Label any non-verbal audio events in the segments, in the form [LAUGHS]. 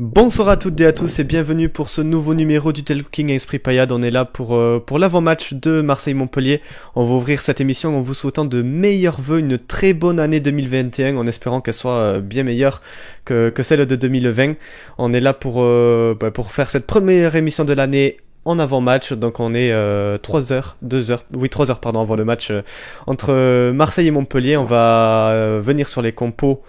Bonsoir à toutes et à tous et bienvenue pour ce nouveau numéro du Talking Esprit Payade. On est là pour, euh, pour l'avant-match de Marseille-Montpellier. On va ouvrir cette émission en vous souhaitant de meilleurs vœux, une très bonne année 2021 en espérant qu'elle soit euh, bien meilleure que, que celle de 2020. On est là pour, euh, bah, pour faire cette première émission de l'année en avant-match. Donc on est 3 heures, 2 heures, oui 3 heures pardon avant le match entre Marseille et Montpellier. On va venir sur les compos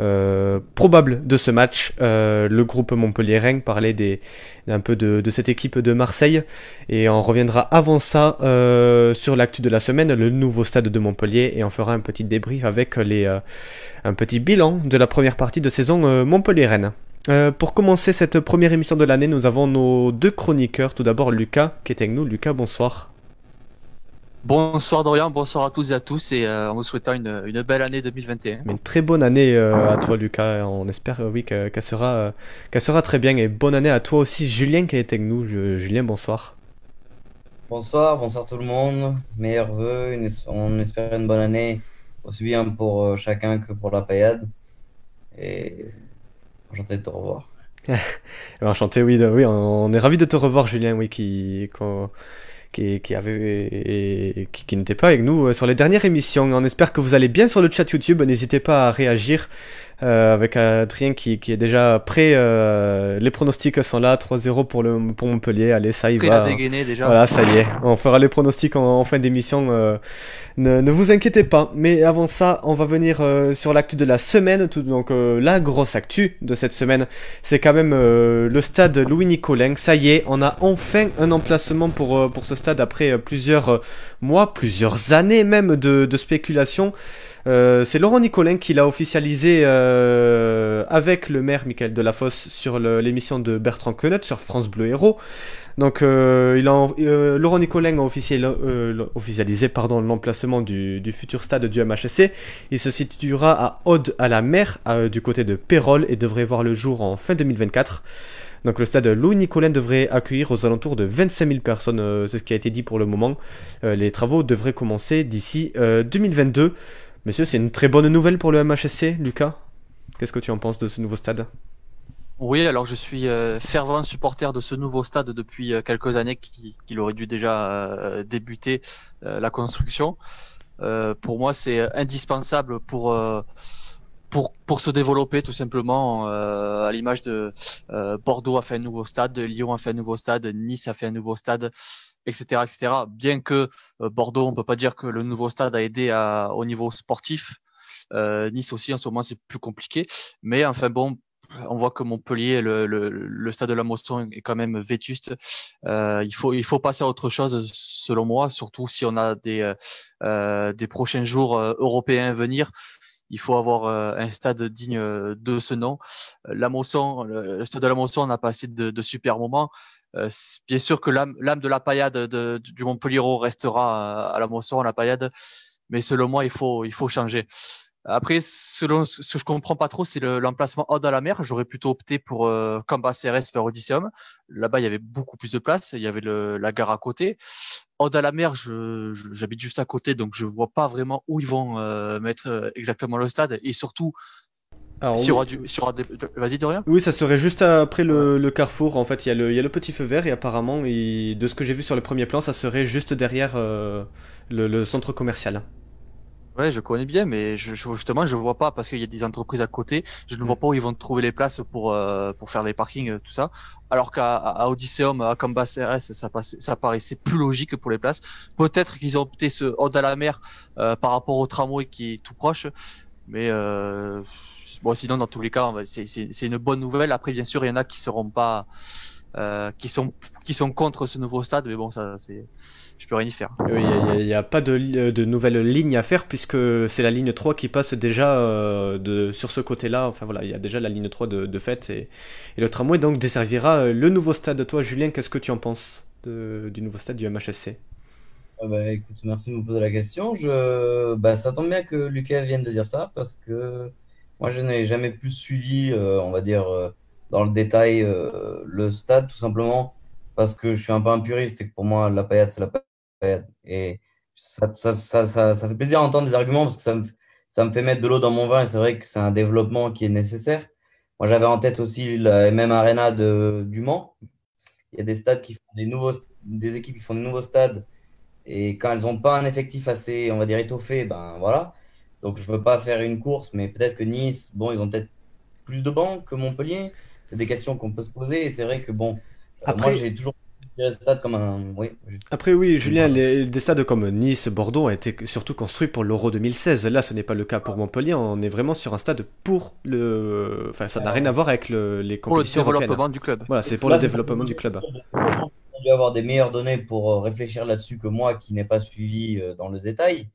euh, probable de ce match. Euh, le groupe Montpellier-Rennes parlait des, un peu de, cette équipe de Marseille et on reviendra avant ça euh, sur l'actu de la semaine, le nouveau stade de Montpellier et on fera un petit débrief avec les, un petit bilan de la première partie de saison Montpellier-Rennes. pour commencer cette première émission de l'année, nous avons nos deux chroniqueurs. Tout d'abord Lucas qui est avec nous. Lucas, bonsoir. Bonsoir Dorian, bonsoir à tous et à tous et euh, en vous souhaitant une, une, belle année 2021. une très bonne année euh, à toi Lucas, on espère euh, oui qu'elle sera, qu'elle sera très bien et bonne année à toi aussi Julien qui est avec nous. Julien, bonsoir. Bonsoir, bonsoir tout le monde, meilleurs vœux, on espère une bonne année aussi bien pour chacun que pour la paillade et enchanté de te revoir. [LAUGHS] enchanté, oui, oui, on, est ravi de te revoir Julien, oui, qui qui, avait qui, n'était pas avec nous euh, sur les dernières émissions. On espère que vous allez bien sur le chat YouTube. N'hésitez pas à réagir euh, avec Adrien qui, qui est déjà prêt. Euh, les pronostics sont là, 3-0 pour, le, pour Montpellier. Allez, ça y va. déjà. Voilà, ça y est. On fera les pronostics en, fin d'émission. Euh, ne, ne, vous inquiétez pas. Mais avant ça, on va venir euh, sur l'actu de la semaine. Tout, donc euh, la grosse actu de cette semaine, c'est quand même le stade Louis Nicolin. Ça y est, on a enfin un emplacement pour, pour ce stade après plusieurs mois, plusieurs années même de, de spéculation. Euh, c'est Laurent Nicolin qui l'a officialisé euh, avec le maire Michael Delafosse sur l'émission de Bertrand Quenet sur France Bleu Héros. Donc, euh, il a, euh, Laurent Nicolin a officialisé pardon, l'emplacement du, du, futur stade du MHSC. Il se situera à Aude à la mer, du côté de Pérol, et devrait voir le jour en fin 2024. Donc le stade Louis Nicolin devrait accueillir aux alentours de 25 000 personnes, c'est ce qui a été dit pour le moment. les travaux devraient commencer d'ici 2022. Monsieur, c'est une très bonne nouvelle pour le MHSC, Lucas. Qu'est-ce que tu en penses de ce nouveau stade? Oui, alors je suis euh, fervent supporter de ce nouveau stade depuis euh, quelques années qu'il aurait dû déjà euh, débuter la construction. pour moi, c'est indispensable pour pour, pour se développer tout simplement à l'image de Bordeaux a fait un nouveau stade, Lyon a fait un nouveau stade, Nice a fait un nouveau stade etc., etc. Bien que euh, Bordeaux, on peut pas dire que le nouveau stade a aidé à, au niveau sportif. Euh, nice aussi, en ce moment, c'est plus compliqué. Mais enfin bon, on voit que Montpellier, le, le, stade de la Mosson est quand même vétuste. Euh, il faut passer à autre chose selon moi, surtout si on a des euh, des prochains jours euh, européens à venir. Il faut avoir un stade digne de ce nom. La Mosson, le stade de la Mosson, on a passé de, de super moments. Euh, bien sûr que l'âme de la paillade de, du Montpellier restera à, la Mosson, à la paillade, mais selon moi, il faut, il faut changer. Après, selon ce que je comprends pas trop, c'est l'emplacement haut à la mer. J'aurais plutôt opté pour euh, CRS vers Odysseum. Là-bas, il y avait beaucoup plus de place. Il y avait le, la gare à côté. Haut à la mer, j'habite juste à côté, donc je vois pas vraiment où ils vont euh, mettre euh, exactement le stade. Et surtout, Vas-y, Dorian Oui, ça serait juste après le, carrefour. En fait, il y, a le, il y, a le petit feu vert et apparemment, de ce que j'ai vu sur le premier plan, ça serait juste derrière euh, le, centre commercial. Ouais, je connais bien, mais je, justement, je vois pas parce qu'il y a des entreprises à côté. Je ne vois mm. pas où ils vont trouver les places pour euh, pour faire les parkings, euh, tout ça. Alors qu'à Odysseum, à Cambas RS, ça, ça paraissait plus logique pour les places. Peut-être qu'ils ont opté ce haut à la mer par rapport au tramway qui est tout proche, mais euh, Bon, sinon, dans tous les cas, c'est une bonne nouvelle. Après, bien sûr, il y en a qui seront pas, euh, qui sont, qui sont contre ce nouveau stade, mais bon, ça, c'est, je peux rien y faire. Il n'y a, pas de, de nouvelle ligne à faire puisque c'est la ligne 3 qui passe déjà euh, de, sur ce côté-là. Enfin voilà, il y a déjà la ligne 3 de, de fait et, et, le tramway donc desservira euh, le nouveau stade. Toi, Julien, qu'est-ce que tu en penses de, du nouveau stade du MHSC ah bah, écoute, merci de me poser la question. Je... Bah, ça tombe bien que Lucas vienne de dire ça parce que moi, je n'ai jamais plus suivi, euh, on va dire, euh, dans le détail euh, le stade, tout simplement parce que je suis un peu un puriste et que pour moi, la paillade, c'est la paillade. Et ça, ça, ça, fait plaisir d'entendre des arguments parce que ça me, fait mettre de l'eau dans mon vin et c'est vrai que c'est un développement qui est nécessaire. Moi, j'avais en tête aussi la même Arena du Mans. Il y a des stades qui font des nouveaux, des équipes qui font de nouveaux stades. Et quand elles n'ont pas un effectif assez, on va dire, étoffé, ben voilà. Donc, je ne veux pas faire une course, mais peut-être que Nice, bon, ils ont peut-être plus de bancs que Montpellier. C'est des questions qu'on peut se poser. Et c'est vrai que, bon, euh, moi, j'ai toujours comme un. Oui, Après, oui, Julien, les, des stades comme Nice, Bordeaux ont été surtout construits pour l'Euro 2016. Là, ce n'est pas le cas pour Montpellier. On est vraiment sur un stade pour le. Enfin, ça n'a rien à voir avec le, les compétitions Pour le développement du club. Voilà, c'est pour le développement du club. On doit avoir des meilleures données pour euh, réfléchir là-dessus que moi qui n'ai pas suivi euh, dans le détail.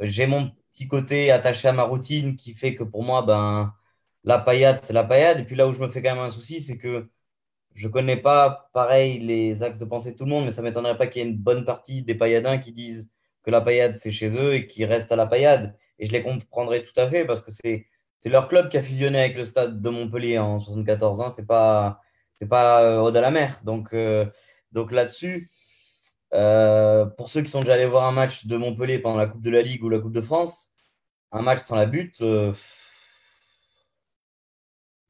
J'ai mon petit côté attaché à ma routine qui fait que pour moi, ben, la paillade, c'est la paillade. Et puis là où je me fais quand même un souci, c'est que je connais pas, pareil, les axes de pensée de tout le monde, mais ça m'étonnerait pas qu'il y ait une bonne partie des pailladins qui disent que la paillade, c'est chez eux et qui restent à la paillade. Et je les comprendrais tout à fait parce que c'est, c'est leur club qui a fusionné avec le stade de Montpellier en 74. Hein. C'est pas, c'est pas euh, Aude à la mer. Donc, euh, donc là-dessus, euh, pour ceux qui sont déjà allés voir un match de Montpellier pendant la Coupe de la Ligue ou la Coupe de France, un match sans la butte,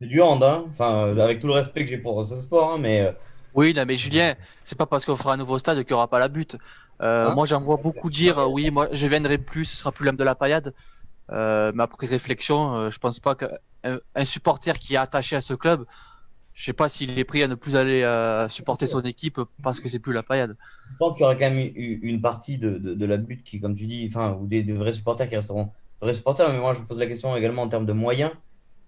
c'est du hand, hein. Enfin, euh, avec tout le respect que j'ai pour ce sport, hein, mais. Euh, oui, là, mais Julien, c'est pas parce qu'on fera un nouveau stade qu'il n'y aura pas la butte. Euh, hein moi, j'en vois beaucoup dire, oui, moi, je viendrai plus, ce sera plus l'âme de la paillade. mais après réflexion, je pense pas qu'un supporter qui est attaché à ce club, je sais pas s'il est pris à ne plus aller supporter son équipe parce que c'est plus la paillade. Je pense qu'il y aura quand même une partie de, la butte qui, comme tu dis, enfin, ou des, vrais supporters qui resteront vrais supporters. Mais moi, je pose la question également en termes de moyens.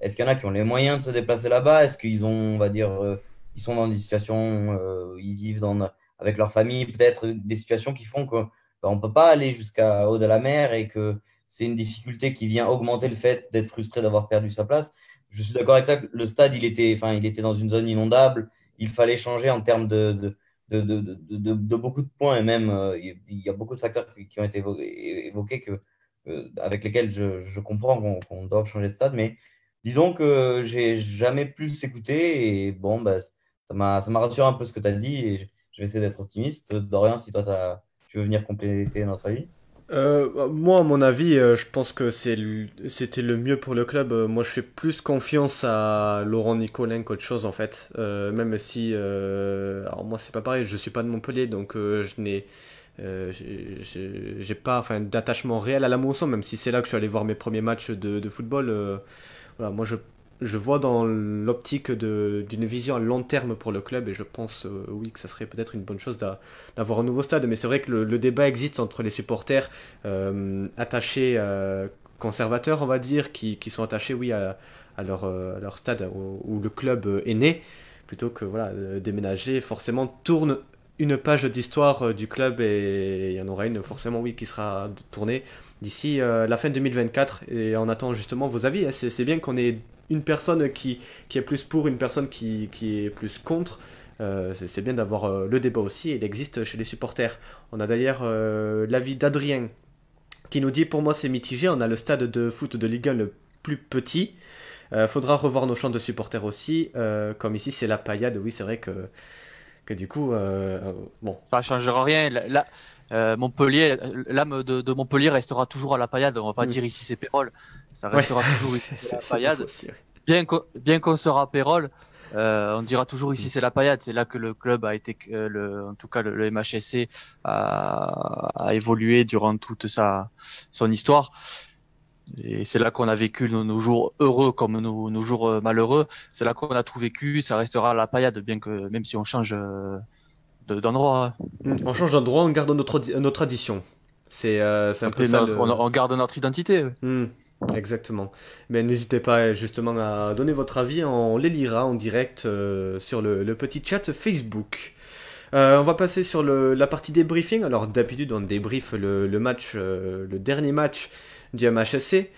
Est-ce qu'il y en a qui ont les moyens de se déplacer là-bas? Est-ce qu'ils ont, on va dire, euh, ils sont dans des situations, euh, ils vivent dans, avec leur famille, peut-être des situations qui font qu'on ne peut pas aller jusqu'à haut de la mer et que c'est une difficulté qui vient augmenter le fait d'être frustré d'avoir perdu sa place. Je suis d'accord avec toi, le stade, il était, enfin, il était dans une zone inondable. Il fallait changer en termes de, beaucoup de points et même euh, il y a beaucoup de facteurs qui ont été évoqués que, avec lesquels je, comprends qu'on qu doit changer de stade, mais disons que j'ai jamais plus écouté et bon, bah, ça m'a rassuré un peu ce que tu as dit et je vais essayer d'être optimiste. Dorian, si toi tu veux venir compléter notre avis. Euh, moi, à mon avis, euh, je pense que c'était le mieux pour le club. Euh, moi, je fais plus confiance à Laurent Nicolin qu'autre chose, en fait. même si, alors moi, c'est pas pareil, je suis pas de Montpellier, donc je n'ai j'ai pas enfin, d'attachement réel à la Monson, même si c'est là que je suis allé voir mes premiers matchs de, football moi je, je vois dans l'optique d'une vision à long terme pour le club et je pense euh, oui que ça serait peut-être une bonne chose d'avoir un nouveau stade. Mais c'est vrai que le, débat existe entre les supporters euh, attachés, euh, conservateurs on va dire, qui, sont attachés oui à, leur, stade où, le club est né, plutôt que voilà déménager. Forcément tourne une page d'histoire du club et il y en aura une forcément oui qui sera tournée d'ici la fin 2024. Et on attend justement vos avis. Hein. C'est bien qu'on ait une personne qui, qui est plus pour, une personne qui, qui est plus contre. Euh, c'est bien d'avoir euh, le débat aussi. Il existe chez les supporters. On a d'ailleurs l'avis d'Adrien qui nous dit pour moi c'est mitigé. On a le stade de foot de Ligue 1 le plus petit. faudra revoir nos champs de supporters aussi. comme ici c'est la paillade. Oui c'est vrai que que du coup, bon. Ça changera rien. Euh, Montpellier, l'âme de, Montpellier restera toujours à la paillade. On va pas dire ici c'est Pérol, ça restera toujours [LAUGHS] ici la paillade. Bien qu'on sera Pérol, euh, on dira toujours ici c'est la paillade. C'est là que le club a été, euh, le, en tout cas le, MHSC a, évolué durant toute sa son histoire. Et c'est là qu'on a vécu nos, jours heureux comme nos, jours malheureux. C'est là qu'on a tout vécu. Ça restera la paillade, bien que même si on change d'endroit. Hmm. On change d'endroit, on garde notre, notre tradition. C'est euh, un peu ça. On, garde notre identité. Hmm. Exactement. Mais n'hésitez pas justement à donner votre avis, on les lira en direct euh, sur le, petit chat Facebook. Euh, on va passer sur le, la partie débriefing. Alors d'habitude on débrief le, le match, le dernier match du MHSC.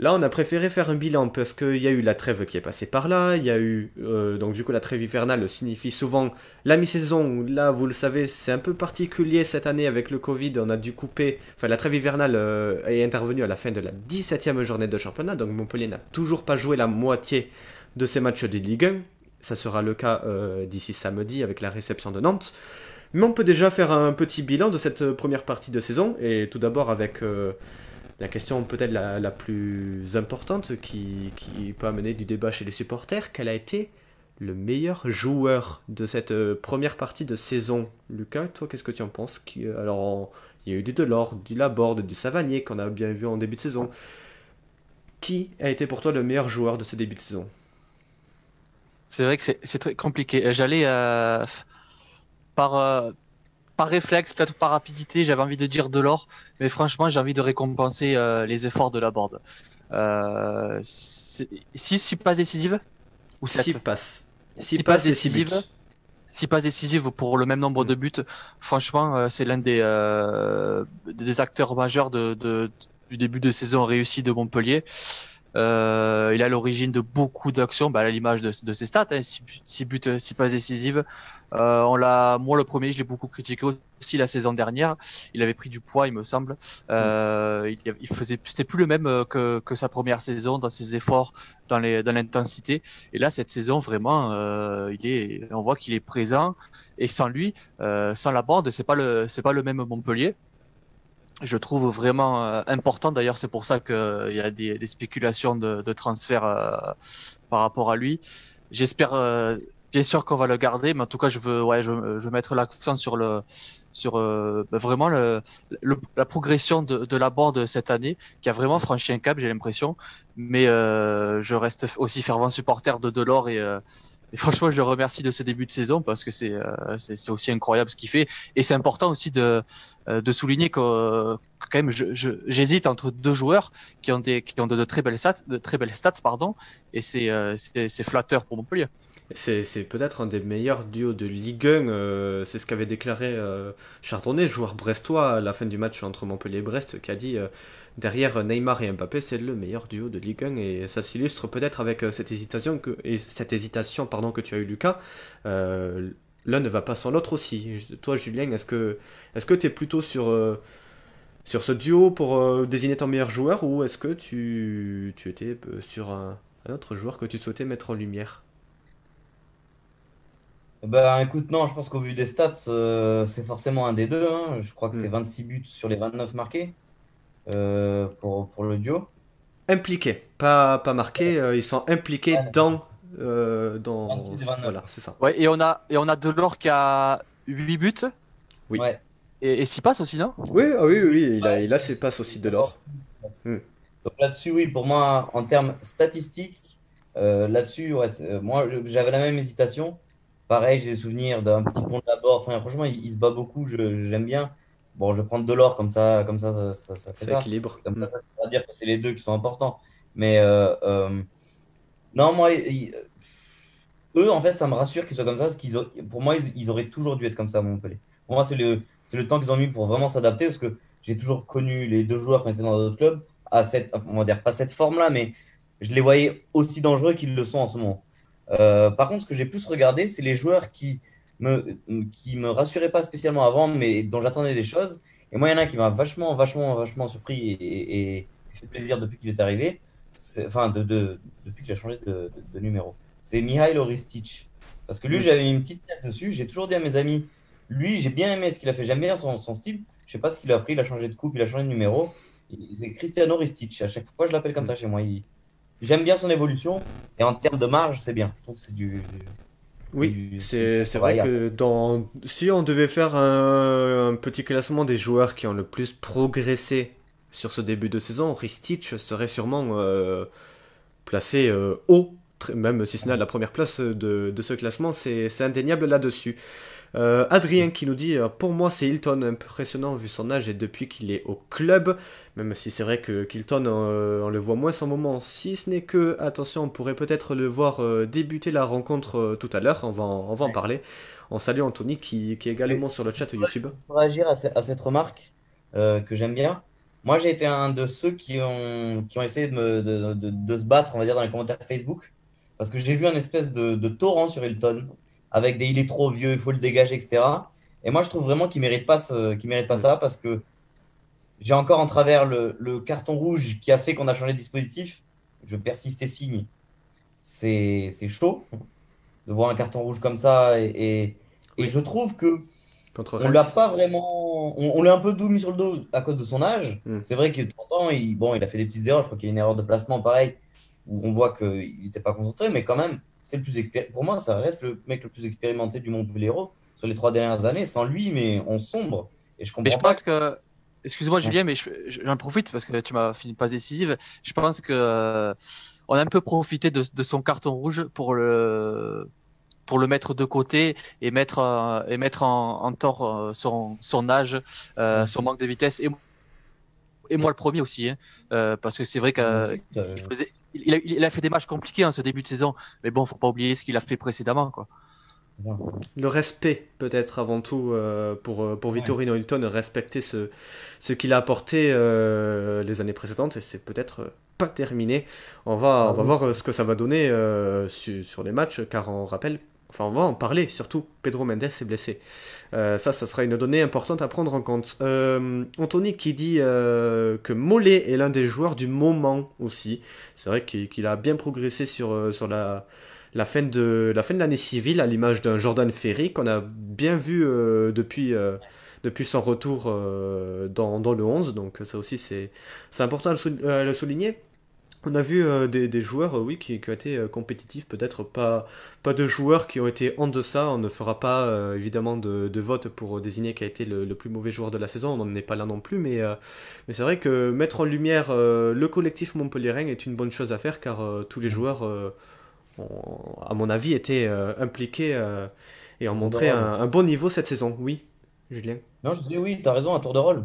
Là, on a préféré faire un bilan parce qu'il y a eu la trêve qui est passée par là. Il y a eu. Euh, donc, du coup, la trêve hivernale signifie souvent la mi-saison. Là, vous le savez, c'est un peu particulier cette année avec le Covid. On a dû couper. Enfin, la trêve hivernale euh, est intervenue à la fin de la 17e journée de championnat. Donc, Montpellier n'a toujours pas joué la moitié de ses matchs de Ligue 1. Ça sera le cas euh, d'ici samedi avec la réception de Nantes. Mais on peut déjà faire un petit bilan de cette première partie de saison. Et tout d'abord avec la question peut-être la, plus importante qui, qui, peut amener du débat chez les supporters, quel a été le meilleur joueur de cette euh, première partie de saison? Lucas, toi, qu'est-ce que tu en penses? Alors, il y a eu du Delors, du Laborde, du Savanier qu'on a bien vu en début de saison. Qui a été pour toi le meilleur joueur de ce début de saison? C'est vrai que c'est très compliqué. J'allais euh, par, euh, par réflexe, peut-être par rapidité, j'avais envie de dire Delors, mais franchement, j'ai envie de récompenser les efforts de Laborde. 6 6 passes décisives? Ou 6 passes. 6 passes décisives. 6 passes décisives pour le même nombre de buts. Franchement, euh, c'est l'un des, euh, des acteurs majeurs de, de, du début de saison réussi de Montpellier. Euh, il a l'origine de beaucoup d'actions, bah, à l'image de, ses stats, 6 hein, buts, 6 passes décisives. Euh, on l'a, moi le premier, je l'ai beaucoup critiqué aussi la saison dernière. Il avait pris du poids, il me semble. Euh, il, il, faisait, c'était plus le même euh, que, que, sa première saison dans ses efforts, dans les, dans l'intensité. Et là, cette saison, vraiment, euh, il est, on voit qu'il est présent. Et sans lui, euh, sans la bande, c'est pas le, c'est pas le même Montpellier je trouve vraiment euh, important. D'ailleurs, c'est pour ça qu'il euh, y a des, des spéculations de, de transfert euh, par rapport à lui. J'espère bien sûr qu'on va le garder, mais en tout cas, je veux, ouais, je, je mettre l'accent sur le, sur bah, vraiment le, la progression de, de la board cette année, qui a vraiment franchi un cap, j'ai l'impression. Mais je reste aussi fervent supporter de Delors et et franchement, je le remercie de ce début de saison parce que c'est euh, aussi incroyable ce qu'il fait. Et c'est important aussi de, euh, de souligner que, quand même, j'hésite entre deux joueurs qui ont des qui ont de, très belles stats, de très belles stats, pardon. Et c'est euh, flatteur pour Montpellier. C'est peut-être un des meilleurs duos de Ligue 1. c'est ce qu'avait déclaré Chardonnay, joueur brestois, à la fin du match entre Montpellier et Brest, qui a dit derrière Neymar et Mbappé, c'est le meilleur duo de Ligue 1 et ça s'illustre peut-être avec euh, cette hésitation que et cette hésitation pardon que tu as eu Lucas. Euh, l'un ne va pas sans l'autre aussi. Toi Julien, est-ce que tu es plutôt sur euh, sur ce duo pour désigner ton meilleur joueur ou est-ce que tu, tu étais sur un, autre joueur que tu souhaitais mettre en lumière? Bah écoute, non, je pense qu'au vu des stats, c'est forcément un des deux. Hein. Je crois que c'est 26 hmm. buts sur les 29 marqués. Euh, pour, pour le duo. Impliqués, pas, pas marqués, euh, ils sont impliqués dans. Euh, dans... Voilà, c'est ça. Ouais, et on a, et on a Delors qui a 8 buts. Oui. Et, et 6 passes aussi, non? Oui, ah oui, oui, il, a, il a ses passes aussi, Delors. Hmm. Donc là-dessus, oui, pour moi, en termes statistiques, là-dessus, ouais, moi, j'avais la même hésitation. Pareil, j'ai des souvenirs d'un petit pont de la bord. Enfin, franchement, il, il se bat beaucoup, j'aime bien. Bon, je vais prendre de l'or comme ça, comme ça, ça, ça, fait ça. équilibre. Comme ça, ça va dire que c'est les deux qui sont importants. Mais euh, euh, non, moi, eux, en fait, ça me rassure qu'ils soient comme ça, parce qu'ils pour moi, ils, auraient toujours dû être comme ça à Montpellier. Pour moi, c'est le, c'est le temps qu'ils ont mis pour vraiment s'adapter, parce que j'ai toujours connu les deux joueurs quand ils étaient dans d'autres clubs, à cette, on va dire pas cette forme-là, mais je les voyais aussi dangereux qu'ils le sont en ce moment. Euh, par contre, ce que j'ai plus regardé, c'est les joueurs qui me, qui me rassurait pas spécialement avant, mais dont j'attendais des choses. Et moi, il y en a un qui m'a vachement, vachement, vachement surpris et, et, fait plaisir depuis qu'il est arrivé. enfin, de, de, depuis qu'il a changé de, de numéro. C'est Mihail Oristic. Parce que lui, mm. j'avais une petite pièce dessus. J'ai toujours dit à mes amis, lui, j'ai bien aimé ce qu'il a fait. J'aime bien son, son, style. Je sais pas ce qu'il a pris. Il a changé de coupe, il a changé de numéro. C'est Cristiano Oristic. À chaque fois, je l'appelle comme ça chez moi. J'aime bien son évolution. Et en termes de marge, c'est bien. Je trouve que c'est du, oui, c'est vrai que dans, si on devait faire un, petit classement des joueurs qui ont le plus progressé sur ce début de saison, Ristich serait sûrement euh, placé euh, haut, même si ce n'est la première place de, de ce classement, c'est indéniable là-dessus. Euh, Adrien qui nous dit Pour moi, c'est Hilton, impressionnant vu son âge et depuis qu'il est au club. Même si c'est vrai que Hilton, euh, on le voit moins en moment. Si ce n'est que, attention, on pourrait peut-être le voir euh, débuter la rencontre tout à l'heure. On va, en, on va en parler. On salue Anthony qui, qui est également sur le chat YouTube. Pour réagir à, cette remarque que j'aime bien, moi j'ai été un de ceux qui ont, qui ont essayé de, me, de, de, se battre, on va dire, dans les commentaires Facebook. Parce que j'ai vu un espèce de, torrent sur Hilton avec des il est trop vieux, il faut le dégager, etc. Et moi, je trouve vraiment qu'il ne mérite, pas mérite pas ça parce que j'ai encore en travers le, carton rouge qui a fait qu'on a changé de dispositif. Je persiste et signe. C'est chaud de voir un carton rouge comme ça. Et, et, je trouve que Contre on l'a pas vraiment. On, l'a un peu doux mis sur le dos à cause de son âge. Hmm. C'est vrai qu'il il, bon, il a fait des petites erreurs. Je crois qu'il y a une erreur de placement pareil, où on voit qu'il n'était pas concentré, mais quand même, c'est le plus Pour moi, ça reste le mec le plus expérimenté du Montpellier sur les trois dernières années. Sans lui, mais on sombre. Et je comprends mais je pas pense que. Excuse-moi Julien, mais j'en profite parce que tu m'as fini pas décisive. Je pense que euh, on a un peu profité de, de, son carton rouge pour le pour le mettre de côté et mettre euh, et mettre en, en tort euh, son, son âge, euh, son manque de vitesse et et moi le premier aussi, hein, euh, parce que c'est vrai qu'il il, il, a, fait des matchs compliqués en ce début de saison, mais bon, faut pas oublier ce qu'il a fait précédemment, quoi. Le respect, peut-être avant tout, euh, pour, pour Vittorino Hilton, respecter ce, ce qu'il a apporté euh, les années précédentes, et c'est peut-être pas terminé. On va, on va ah voir ce que ça va donner sur, sur les matchs, car on rappelle Enfin, on va en parler, surtout. Pedro Mendes est blessé. Euh, ça, ça sera une donnée importante à prendre en compte. Euh, Anthony qui dit euh, que Mollet est l'un des joueurs du moment aussi. C'est vrai qu'il a bien progressé sur, sur la, la fin de la l'année civile, à l'image d'un Jordan Ferry qu'on a bien vu depuis, depuis son retour dans, dans, le 11. Donc ça aussi, c'est important à le souligner. On a vu euh, des, joueurs, euh, oui, qui, ont été euh, compétitifs, peut-être pas, pas de joueurs qui ont été en deçà. On ne fera pas évidemment de, vote pour désigner qui a été le, plus mauvais joueur de la saison. On n'en est pas là non plus, mais, mais c'est vrai que mettre en lumière le collectif Montpellier est une bonne chose à faire, car tous les joueurs, à mon avis, étaient impliqués et ont montré un, un, bon niveau cette saison. Oui, Julien. Non, je disais oui, tu as raison, un tour de rôle.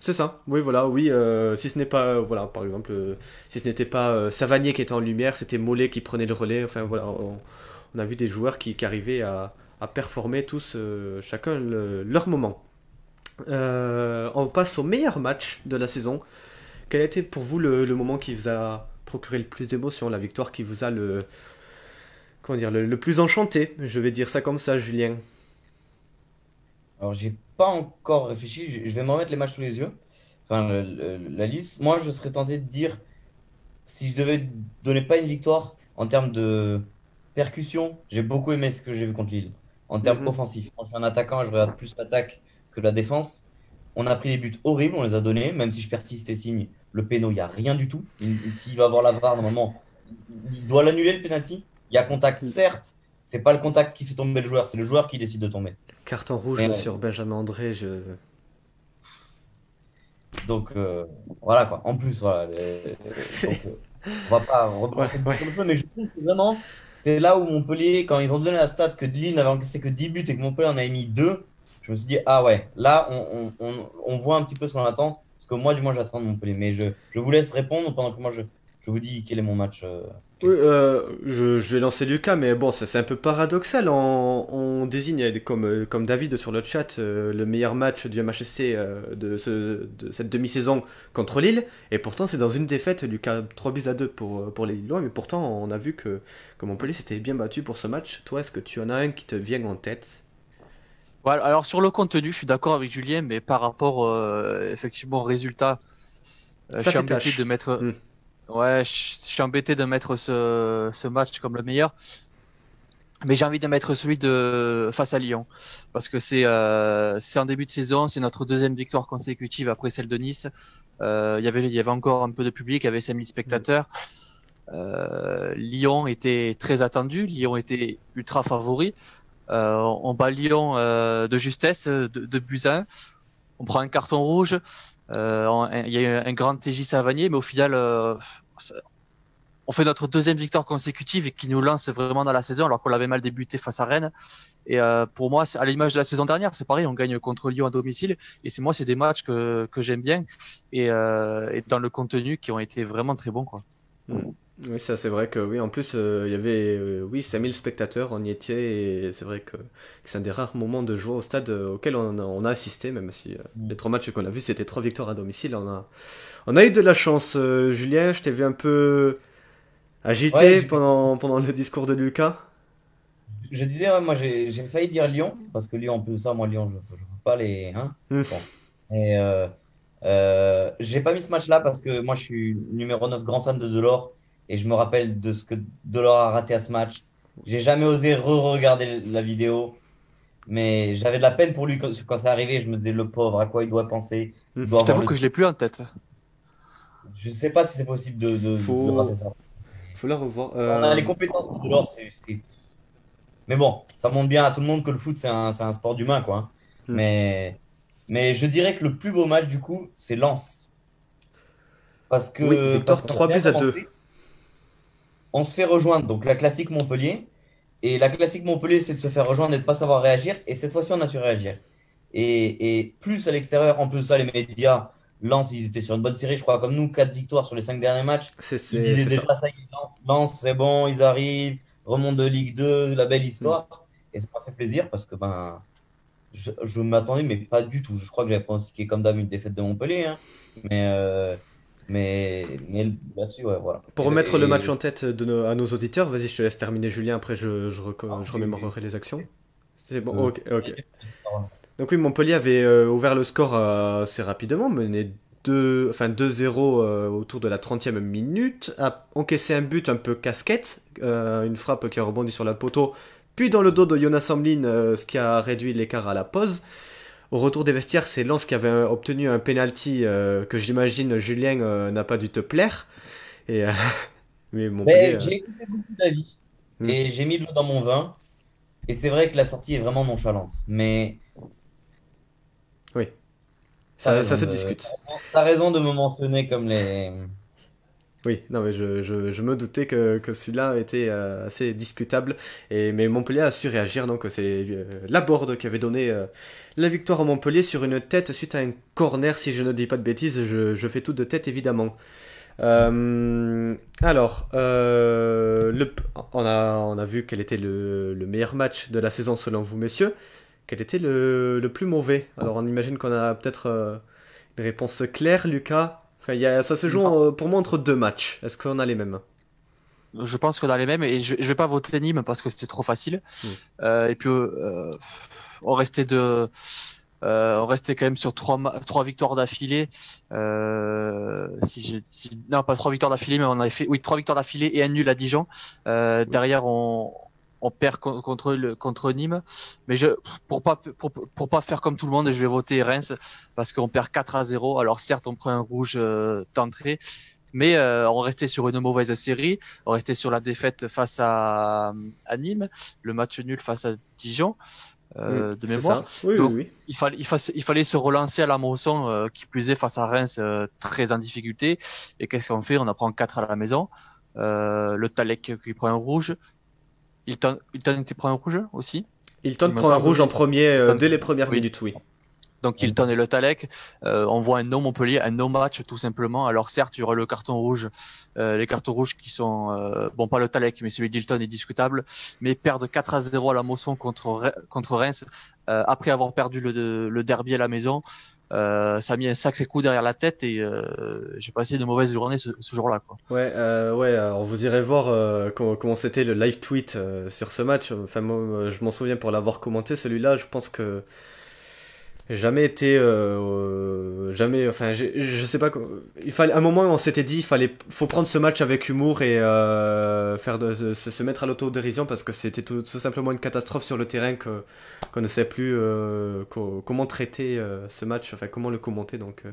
C'est ça, oui, voilà, oui. Euh, si ce n'est pas, euh, voilà, par exemple, euh, si ce n'était pas Savanier qui était en lumière, c'était Mollet qui prenait le relais. Enfin, voilà, on, a vu des joueurs qui, arrivaient à, performer tous, chacun leur moment. on passe au meilleur match de la saison. Quel a été pour vous le, moment qui vous a procuré le plus d'émotion, la victoire qui vous a le, comment dire, le plus enchanté? Je vais dire ça comme ça, Julien. Alors, j'ai pas encore réfléchi. Je vais me remettre les matchs sous les yeux. Enfin, la liste. Moi, je serais tenté de dire si je devais donner pas une victoire en termes de percussion, j'ai beaucoup aimé ce que j'ai vu contre Lille. En termes mhm. offensifs. Quand je suis un attaquant, je regarde plus l'attaque que la défense. On a pris des buts horribles, on les a donnés, même si je persiste et signe le péno, il n'y a rien du tout. S'il va avoir la VAR, normalement, il doit l'annuler le penalty. Il y a contact, certes, c'est pas le contact qui fait tomber le joueur, c'est le joueur qui décide de tomber. Carton rouge sur Benjamin André, je. Donc euh, voilà quoi. En plus, voilà. [LAUGHS] Euh, on va pas ouais, mais je trouve que vraiment, c'est là où Montpellier, quand ils ont donné la stat que Lille n'avait encaissé que 10 buts et que Montpellier en a mis 2, je me suis dit, ah ouais, là, on, on, on, voit un petit peu ce qu'on attend. Ce que moi, du moins, j'attends de Montpellier. Mais je, je vous laisse répondre pendant que moi, je, je vous dis quel est mon match. Euh, oui, euh, je, je, vais lancer Lucas, mais bon, c'est un peu paradoxal. On, on, désigne, comme, euh, comme David sur le chat, euh, le meilleur match du MHSC de, ce, de cette demi-saison contre Lille. Et pourtant, c'est dans une défaite, Lucas, 3 buts à 2 pour, pour les Lillois. Mais pourtant, on a vu que, que Montpellier s'était bien battu pour ce match. Toi, est-ce que tu en as un qui te vient en tête? Voilà, alors sur le contenu, je suis d'accord avec Julien, mais par rapport effectivement au résultat, je suis de mettre. Hmm. Ouais, je, suis embêté de mettre ce, ce match comme le meilleur. Mais j'ai envie de mettre celui de face à Lyon parce que c'est euh, c'est en début de saison, c'est notre deuxième victoire consécutive après celle de Nice. Euh, il y avait il y avait encore un peu de public, il y avait 5000 spectateurs. Euh, Lyon était très attendu, Lyon était ultra favori. Euh, on bat Lyon euh, de justesse, de, de Buzyn. On prend un carton rouge. Euh, il y a eu un grand TJ Savanier, mais au final, euh, on fait notre deuxième victoire consécutive et qui nous lance vraiment dans la saison alors qu'on l'avait mal débuté face à Rennes. Et euh, pour moi, à l'image de la saison dernière, c'est pareil, on gagne contre Lyon à domicile. Et c'est moi, c'est des matchs que, que j'aime bien et, et, dans le contenu qui ont été vraiment très bons. Quoi. Mm. Oui, ça c'est vrai que oui, en plus euh, il y avait euh, oui 5000 spectateurs, on y était et c'est vrai que, c'est un des rares moments de joie au stade euh, auquel on a, assisté, même si mm. les trois matchs qu'on a vus c'était trois victoires à domicile, on a, on a eu de la chance. Julien, je t'ai vu un peu agité pendant, pendant le discours de Lucas. Je disais, moi j'ai failli dire Lyon, parce que Lyon en plus ça, moi Lyon je ne peux pas les... Hein mm. Et j'ai pas mis ce match là parce que moi je suis numéro 9 grand fan de Delors et je me rappelle de ce que Delors a raté à ce match. J'ai jamais osé re-regarder la vidéo. Mais j'avais de la peine pour lui quand, quand c'est arrivé. Je me disais, le pauvre, à quoi il doit penser? Il Je doit avoir t'avoue le- que je l'ai plus en tête. Je sais pas si c'est possible de, de, Faut- de rater ça. Faut la revoir. On Euh, a les compétences pour Delors, c'est. c'est- Mais bon, ça montre bien à tout le monde que le foot, c'est un, sport d'humain, quoi. hein. Hmm. Mais, mais je dirais que le plus beau match, du coup, c'est Lens. Parce que. Oui, victoire parce qu'on a 3 bien buts à commencé. 2. On se fait rejoindre, donc la classique Montpellier. Et la classique Montpellier, c'est de se faire rejoindre et de ne pas savoir réagir. Et cette fois-ci, on a su réagir. Et, et plus à l'extérieur, en plus ça, les médias, Lens, ils étaient sur une bonne série, je crois, comme nous, 4 victoires sur les 5 derniers matchs. C'est Ils disaient déjà, ça. Lens, c'est bon, ils arrivent, remontent de Ligue 2, la belle histoire. Et ça m'a fait plaisir parce que ben, je, je m'attendais, mais pas du tout. Je crois que j'avais pronostiqué comme d'hab une défaite de Montpellier. hein. Mais, euh, mais, mais là-dessus, ouais, voilà. Pour Et- remettre le match en tête de nos- à nos auditeurs, vas-y, je te laisse terminer, Julien. Après, je, je, Ah, je remémorerai les actions. C'est bon, Euh, ok. ok. Donc oui, Montpellier avait euh, ouvert le score euh, assez rapidement, mené 2 enfin 2-0 euh, autour de la 30e minute, a encaissé un but un peu casquette, euh, une frappe qui a rebondi sur la poteau, puis dans le dos de Jonas Hamlin, euh, ce qui a réduit l'écart à la pause. Au retour des vestiaires, c'est Lens qui avait obtenu un penalty euh, que j'imagine Julien euh, n'a pas dû te plaire. Et, euh, [LAUGHS] mais Mais euh, j'ai écouté beaucoup d'avis Hmm. et j'ai mis de l'eau dans mon vin. Et c'est vrai que la sortie est vraiment nonchalante. Mais ça, t'as ça raison se discute. t'as raison de me mentionner comme les. Oui, non, mais je, je, me doutais que, que celui-là était euh, assez discutable. Et, mais Montpellier a su réagir, donc c'est euh, Laborde qui avait donné euh, la victoire à Montpellier sur une tête suite à un corner, si je ne dis pas de bêtises. Je, je fais tout de tête, évidemment. Euh, alors, euh, le, on, a, on a vu quel était le, le meilleur match de la saison selon vous, messieurs. Quel était le, le plus mauvais? Alors, on imagine qu'on a peut-être euh, une réponse claire, Lucas. Enfin, il y a, ça se joue euh, pour moi entre deux matchs. Est-ce qu'on a les mêmes? Je pense qu'on a les mêmes et je, je vais pas voter Nîmes parce que c'était trop facile. Mm. Euh, et puis euh, on restait de, euh, on restait quand même sur trois, trois victoires d'affilée. Euh, si je, si- non pas trois victoires d'affilée, mais on avait fait oui trois victoires d'affilée et un nul à Dijon. Euh, Derrière on, on perd con- contre le, contre Nîmes. Mais je pour pas pour, pour pas faire comme tout le monde, je vais voter Reims parce qu'on perd 4 à 0. Alors certes on prend un rouge euh, d'entrée. Mais euh, on restait sur une mauvaise série, on restait sur la défaite face à, à Nîmes, le match nul face à Dijon, euh, de mémoire. Oui, Donc, oui, oui. Il fallait, il, fa- il fallait se relancer à la Mosson, euh, qui plus est face à Reims, euh, très en difficulté. Et qu'est-ce qu'on fait? On apprend 4 à la maison. Euh, le Talek qui prend un rouge. Hilton, Hilton prend un rouge aussi. Hilton prend un rouge en premier euh, dès les premières oui. minutes, oui. Donc Hilton et le Talek, euh, on voit un no Montpellier, un no match tout simplement. Alors certes, il y aura le carton rouge, euh, les cartons rouges qui sont, euh, bon pas le Talek, mais celui d'Hilton est discutable, mais perdre 4 à 0 à la Mosson contre, Re- contre Reims, euh, après avoir perdu le, le derby à la maison, euh, ça a mis un sacré coup derrière la tête et euh, j'ai passé une mauvaise journée ce, ce jour-là. Ouais, euh, ouais. Alors vous irez voir euh, comment comment c'était le live tweet euh, sur ce match. Enfin, moi, euh, je m'en souviens pour l'avoir commenté. Celui-là, je pense que jamais été, euh, jamais. Enfin, je sais pas. Il fallait à un moment, on s'était dit, il fallait, faut prendre ce match avec humour et euh, faire se, mettre à l'autodérision parce que c'était tout, simplement une catastrophe sur le terrain que qu'on ne sait plus euh, co- comment traiter ce match. Enfin, comment le commenter. Donc.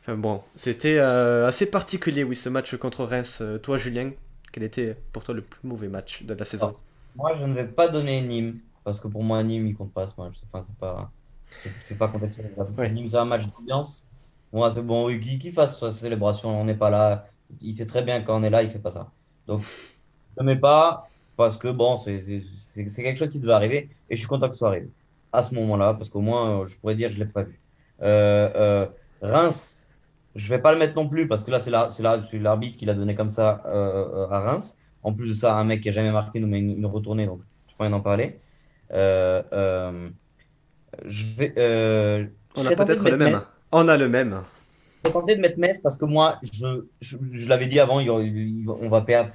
Enfin bon, c'était assez particulier, oui, ce match contre Reims. Toi, Julien, quel était pour toi le plus mauvais match de la saison? Moi, je ne vais pas donner Nîmes, parce que pour moi, Nîmes, il compte pas ce match. Enfin, c'est pas, c'est- pas contextuel. Ouais. Nîmes, c'est un match d'ambiance. Moi, c'est bon, oui, qu'il qu'il fasse sa célébration, on n'est pas là. Il sait très bien quand on est là, il fait pas ça. Donc, je ne mets pas, parce que bon, c'est quelque chose qui devait arriver, et je suis content que ce soit arrivé à ce moment-là, parce qu'au moins, euh, je pourrais dire que je ne l'ai pas vu. Euh, euh, Reims, je vais pas le mettre non plus, parce que là, c'est la- c'est la- c'est l'arbitre qui l'a donné comme ça euh, à Reims. En plus de ça, un mec qui a jamais marqué nous met une, une retournée, donc je pas rien d'en parler. Euh, je vais, euh, On a peut-être le même. Metz. On a le même. Je serais tenté de mettre Metz parce que moi, je, je, je l'avais dit avant, il il- on va perdre.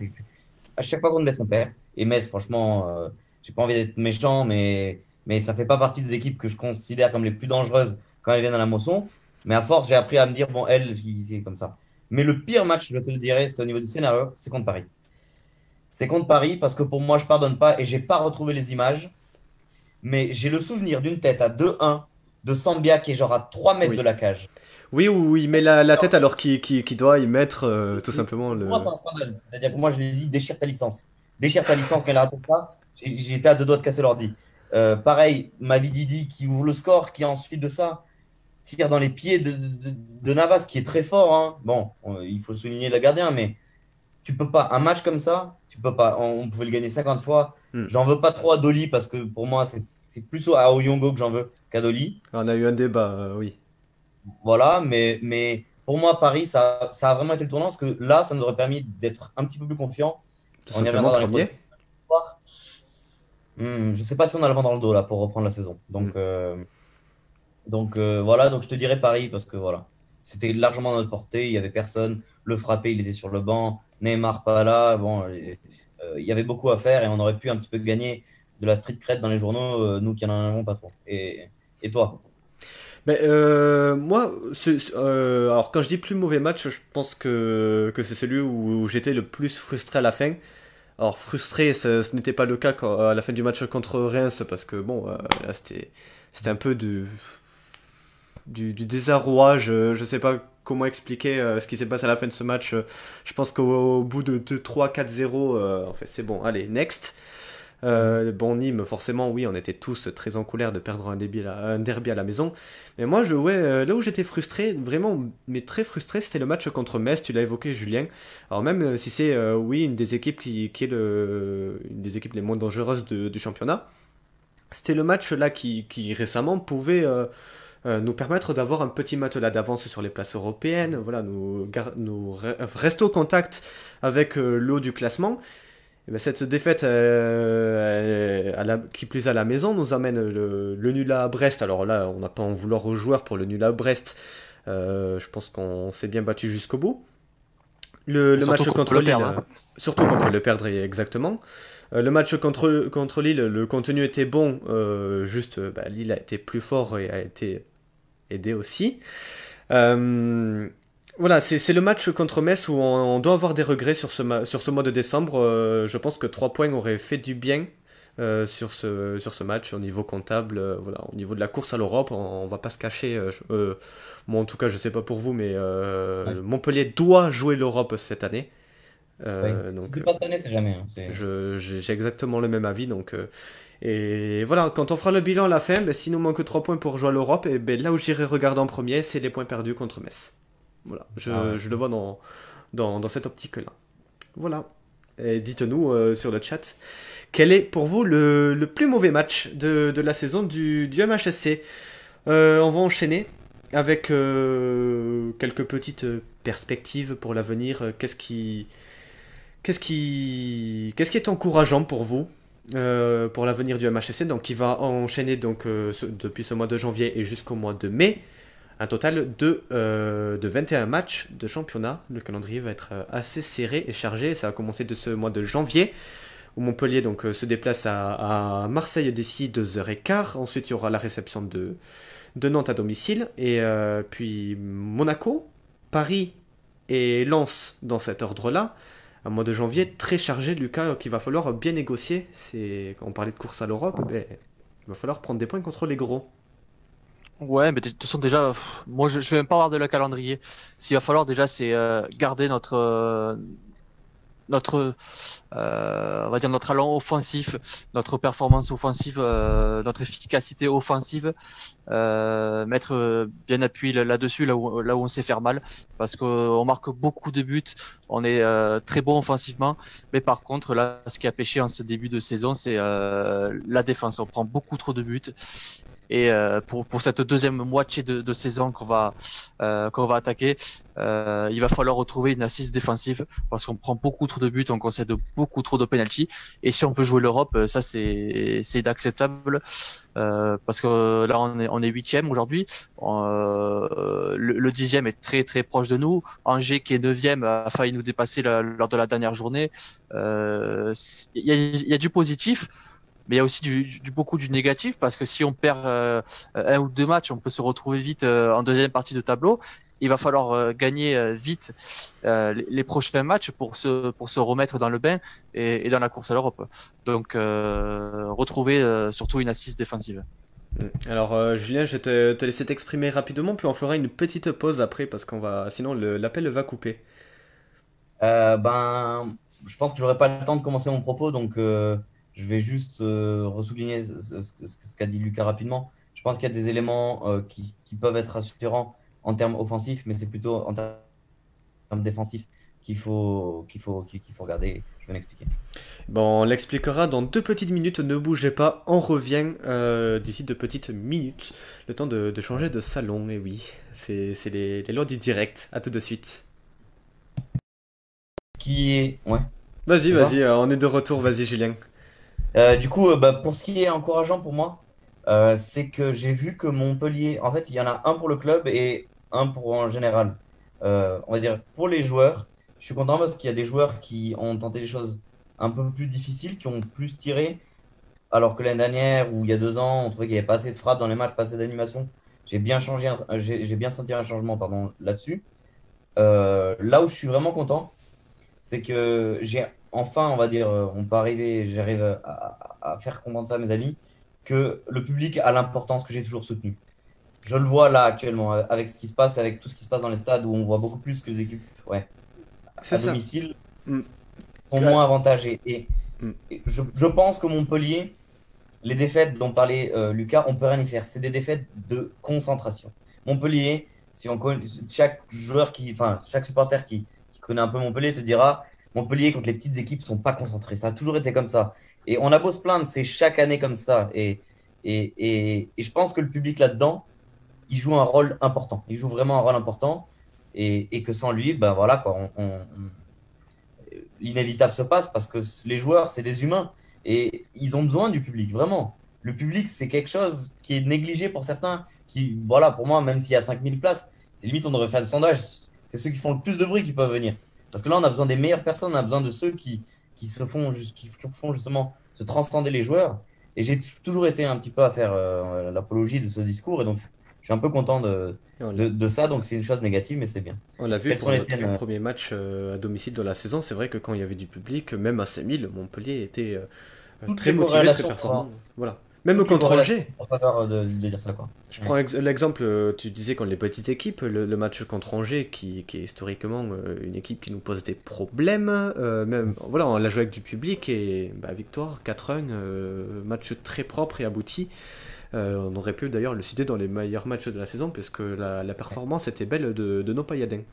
À chaque fois qu'on Metz, on perd. Et Metz, franchement, euh, j'ai pas envie d'être méchant, mais, mais ça fait pas partie des équipes que je considère comme les plus dangereuses quand elles viennent à la Mosson. Mais à force, j'ai appris à me dire, bon, elle, c'est comme ça. Mais le pire match, je te le dirais, c'est au niveau du scénario, c'est contre Paris. C'est contre Paris parce que pour moi, je pardonne pas et j'ai pas retrouvé les images. Mais j'ai le souvenir d'une tête à 2-1 de Sambia qui est genre à 3 mètres de la cage. Oui, où il met la, tête alors qu'il doit y mettre euh, tout simplement le. Moi, c'est un scandale. C'est-à-dire que moi, je lui dis déchire ta licence. Déchire ta licence, mais il a ça. J'étais à deux doigts de casser l'ordi. Euh, pareil, Mavididi qui ouvre le score, qui ensuite de ça tire dans les pieds de, Navas, qui est très fort. Hein. Bon, il faut souligner le gardien, mais tu peux pas. Un match comme ça, tu peux pas. On, pouvait le gagner 50 fois. Hmm. J'en veux pas trop à Dolly parce que pour moi, c'est plus à Oyongo que j'en veux qu'à Dolly. On a eu un débat, euh, oui. Voilà, mais, mais pour moi, Paris, ça, ça a vraiment été le tournant parce que là, ça nous aurait permis d'être un petit peu plus confiants. On y reviendra dans les hmm, Je sais pas si on a le vent dans le dos là pour reprendre la saison. Donc, hmm. euh, donc euh, voilà, donc je te dirais Paris parce que voilà, c'était largement à notre portée. Il y avait personne. Le frappé, il était sur le banc. Neymar pas là. Bon, euh, il y avait beaucoup à faire et on aurait pu un petit peu gagner de la street cred dans les journaux, nous qui n'en avons pas trop. Et, toi? Mais euh, moi, euh, alors quand je dis plus mauvais match, je pense que, que c'est celui où, j'étais le plus frustré à la fin. Alors frustré, ce, n'était pas le cas à la fin du match contre Reims parce que bon, euh, là c'était un peu du, du, désarroi. Je ne sais pas comment expliquer ce qui s'est passé à la fin de ce match. Je pense qu'au bout de 2, 3, 4, 0, en fait c'est bon, allez, next. Euh, bon, Nîmes, forcément, oui, on était tous très en colère de perdre un, derby à, un derby à la maison. Mais moi, je, ouais, euh, là où j'étais frustré, vraiment, mais très frustré, c'était le match contre Metz. Tu l'as évoqué, Julien. Alors, même euh, si c'est, oui, une des équipes qui, est le, des équipes les moins dangereuses du championnat, c'était le match là qui, qui récemment pouvait. Nous permettre d'avoir un petit matelas d'avance sur les places européennes, voilà, nous, nous rester au contact avec l'eau du classement. Eh ben, cette défaite euh, à la, qui plus à la maison nous amène le, nul à Brest. Alors là, on n'a pas en vouloir aux joueurs pour le nul à Brest. Euh, je pense qu'on s'est bien battu jusqu'au bout. Le, match contre Lille, hein. surtout qu'on peut le perdre exactement. Euh, le match contre, contre Lille, le contenu était bon, juste bah, Lille a été plus fort et a été aidé aussi. Voilà, c'est le match contre Metz où on, doit avoir des regrets sur ce, sur ce mois de décembre. Euh, je pense que 3 points auraient fait du bien euh, sur, ce, sur ce match au niveau comptable. Euh, voilà, au niveau de la course à l'Europe, on, va pas se cacher. moi, en tout cas, je sais pas pour vous, mais Montpellier doit jouer l'Europe cette année. donc, pas cette année, c'est jamais. Hein, j'ai exactement le même avis. Donc, et voilà, quand on fera le bilan à la fin, ben, s'il nous manque 3 points pour jouer à l'Europe, et ben, là où j'irai regarder en premier, c'est les points perdus contre Metz. Voilà, je, ah je le vois dans, dans, dans cette optique-là. Voilà. Et dites-nous euh, sur le chat, quel est pour vous le, le plus mauvais match de, de, la saison du, du MHSC euh, On va enchaîner avec euh, quelques petites perspectives pour l'avenir. Qu'est-ce qui, qu'est-ce qui, qu'est-ce qui est encourageant pour vous? Pour l'avenir du MHSC Donc, qui va enchaîner donc depuis ce mois de janvier et jusqu'au mois de mai un total de, euh, de 21 matchs de championnat. Le calendrier va être euh, assez serré et chargé. Ça va commencer de ce mois de janvier, où Montpellier donc, euh, se déplace à, Marseille d'ici 2h15. Ensuite, il y aura la réception de, de Nantes à domicile. Et puis Monaco, Paris et Lens dans cet ordre-là. Un mois de janvier très chargé, Lucas, qu'il va falloir bien négocier. C'est, on parlait de course à l'Europe, ben, il va falloir prendre des points contre les gros. Ouais, mais de toute façon déjà, moi je, je vais même pas avoir de le calendrier. S'il va falloir déjà, c'est euh, garder notre euh, notre euh, on va dire notre allant offensif, notre performance offensive, notre efficacité offensive, mettre bien appuyé là-dessus là où là où on sait faire mal, parce qu'on marque beaucoup de buts, on est très bon offensivement, mais par contre là, ce qui a pêché en ce début de saison, c'est la défense. On prend beaucoup trop de buts et euh, pour, pour cette deuxième moitié de, de saison qu'on va euh, qu'on va attaquer, euh, il va falloir retrouver une assise défensive parce qu'on prend beaucoup trop de buts, on concède beaucoup trop de penalties. Et si on veut jouer l'Europe, ça c'est c'est inacceptable parce que là on est on est huitième aujourd'hui. Euh, le, dixième est très très proche de nous. Angers qui est neuvième a failli nous dépasser lors de la dernière journée. Il y a, y a du positif mais il y a aussi du, beaucoup du négatif parce que si on perd euh, un ou deux matchs, on peut se retrouver vite euh, en deuxième partie de tableau. il va falloir gagner vite les, prochains matchs pour se pour se remettre dans le bain et, et dans la course à l'Europe. Donc retrouver surtout une assise défensive. Mm. Alors Julien, je vais te, laisser t'exprimer rapidement, puis on fera une petite pause après parce qu'on va, sinon l'appel va couper. ben, je pense que j'aurai pas le temps de commencer mon propos, donc je vais juste euh, ressouligner ce, qu'a dit Lucas rapidement. Je pense qu'il y a des éléments euh, qui, peuvent être rassurants en termes offensifs, mais c'est plutôt en termes défensifs qu'il faut, qu'il faut, qu'il faut regarder. Je vais l'expliquer. Bon, on l'expliquera dans deux petites minutes. Ne bougez pas, on revient euh, d'ici deux petites minutes. Le temps de, changer de salon, et oui, c'est les, les lois du direct. À tout de suite. Qui est. Ouais. Vas-y, vas-y, on est de retour. Vas-y, Julien. Euh, du coup, euh, bah, pour ce qui est encourageant pour moi, euh, c'est que j'ai vu que Montpellier, en fait, il y en a un pour le club et un pour en général. on va dire pour les joueurs, je suis content parce qu'il y a des joueurs qui ont tenté des choses un peu plus difficiles, qui ont plus tiré, alors que l'année dernière ou il y a deux ans, on trouvait qu'il n'y avait pas assez de frappe dans les matchs, pas assez d'animation. J'ai bien changé, j'ai bien senti un changement pardon là-dessus. là où je suis vraiment content, c'est que j'ai enfin, on va dire, euh, on peut arriver, j'arrive à, faire comprendre ça à mes amis, que le public a l'importance que j'ai toujours soutenue. Je le vois là actuellement, avec ce qui se passe, avec tout ce qui se passe dans les stades où on voit beaucoup plus que les équipes ouais, à domicile mm. sont moins avantagées. Et, mm. je, pense que Montpellier, les défaites dont parlait euh, Lucas, on peut rien y faire. C'est des défaites de concentration. Montpellier, si on chaque joueur qui, enfin, chaque supporter qui, connaît un peu Montpellier te dira Montpellier contre les petites équipes sont pas concentrés. Ça a toujours été comme ça. Et on a beau se plaindre, c'est chaque année comme ça. Et, et, et, je pense que le public là-dedans, il joue un rôle important. Il joue vraiment un rôle important. Et, et que sans lui, ben voilà, quoi, l'inévitable se passe parce que les joueurs, c'est des humains. Et ils ont besoin du public, vraiment. Le public, c'est quelque chose qui est négligé pour certains. Qui, voilà, pour moi, même s'il y a 5000 places, c'est limite, on devrait faire des sondages. C'est ceux qui font le plus de bruit qui peuvent venir. Parce que là, on a besoin des meilleures personnes, on a besoin de ceux qui, qui se font, qui font justement se transcender les joueurs. Et j'ai toujours été un petit peu à faire euh, l'apologie de ce discours. Et donc, je suis un peu content de, de, ça. Donc, c'est une chose négative, mais c'est bien. On l'a vu pour notre euh, premier match euh, à domicile de la saison. C'est vrai que quand il y avait du public, même à 5000, Montpellier était très motivé, très performant. Voilà. Même contre Angers. De, dire ça, quoi. Je prends l'exemple, euh, tu disais contre les petites équipes, le, match contre Angers, qui, qui est historiquement euh, une équipe qui nous pose des problèmes. Euh, même, voilà, on l'a joué avec du public et bah, victoire 4-1, match très propre et abouti. on aurait pu d'ailleurs le citer dans les meilleurs matchs de la saison, puisque la, la performance était belle de, de nos pailladins.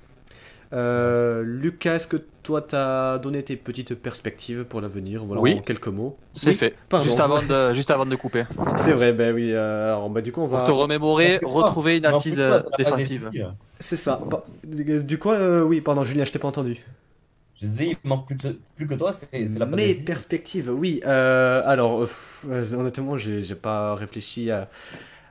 Euh, Lucas, est-ce que toi, tu as donné tes petites perspectives pour l'avenir? Voilà, Oui. En quelques mots. C'est fait. Juste avant, de, juste avant de couper. C'est vrai, ben oui. Euh, alors, bah, du coup, on va. Pour te remémorer, retrouver une assise euh, défensive. C'est ça. Du coup, oui, pardon, Julien, je t'ai pas entendu. Je disais, il manque plus, plus que toi, c'est la Mes perspectives, oui. alors, honnêtement, j'ai pas réfléchi à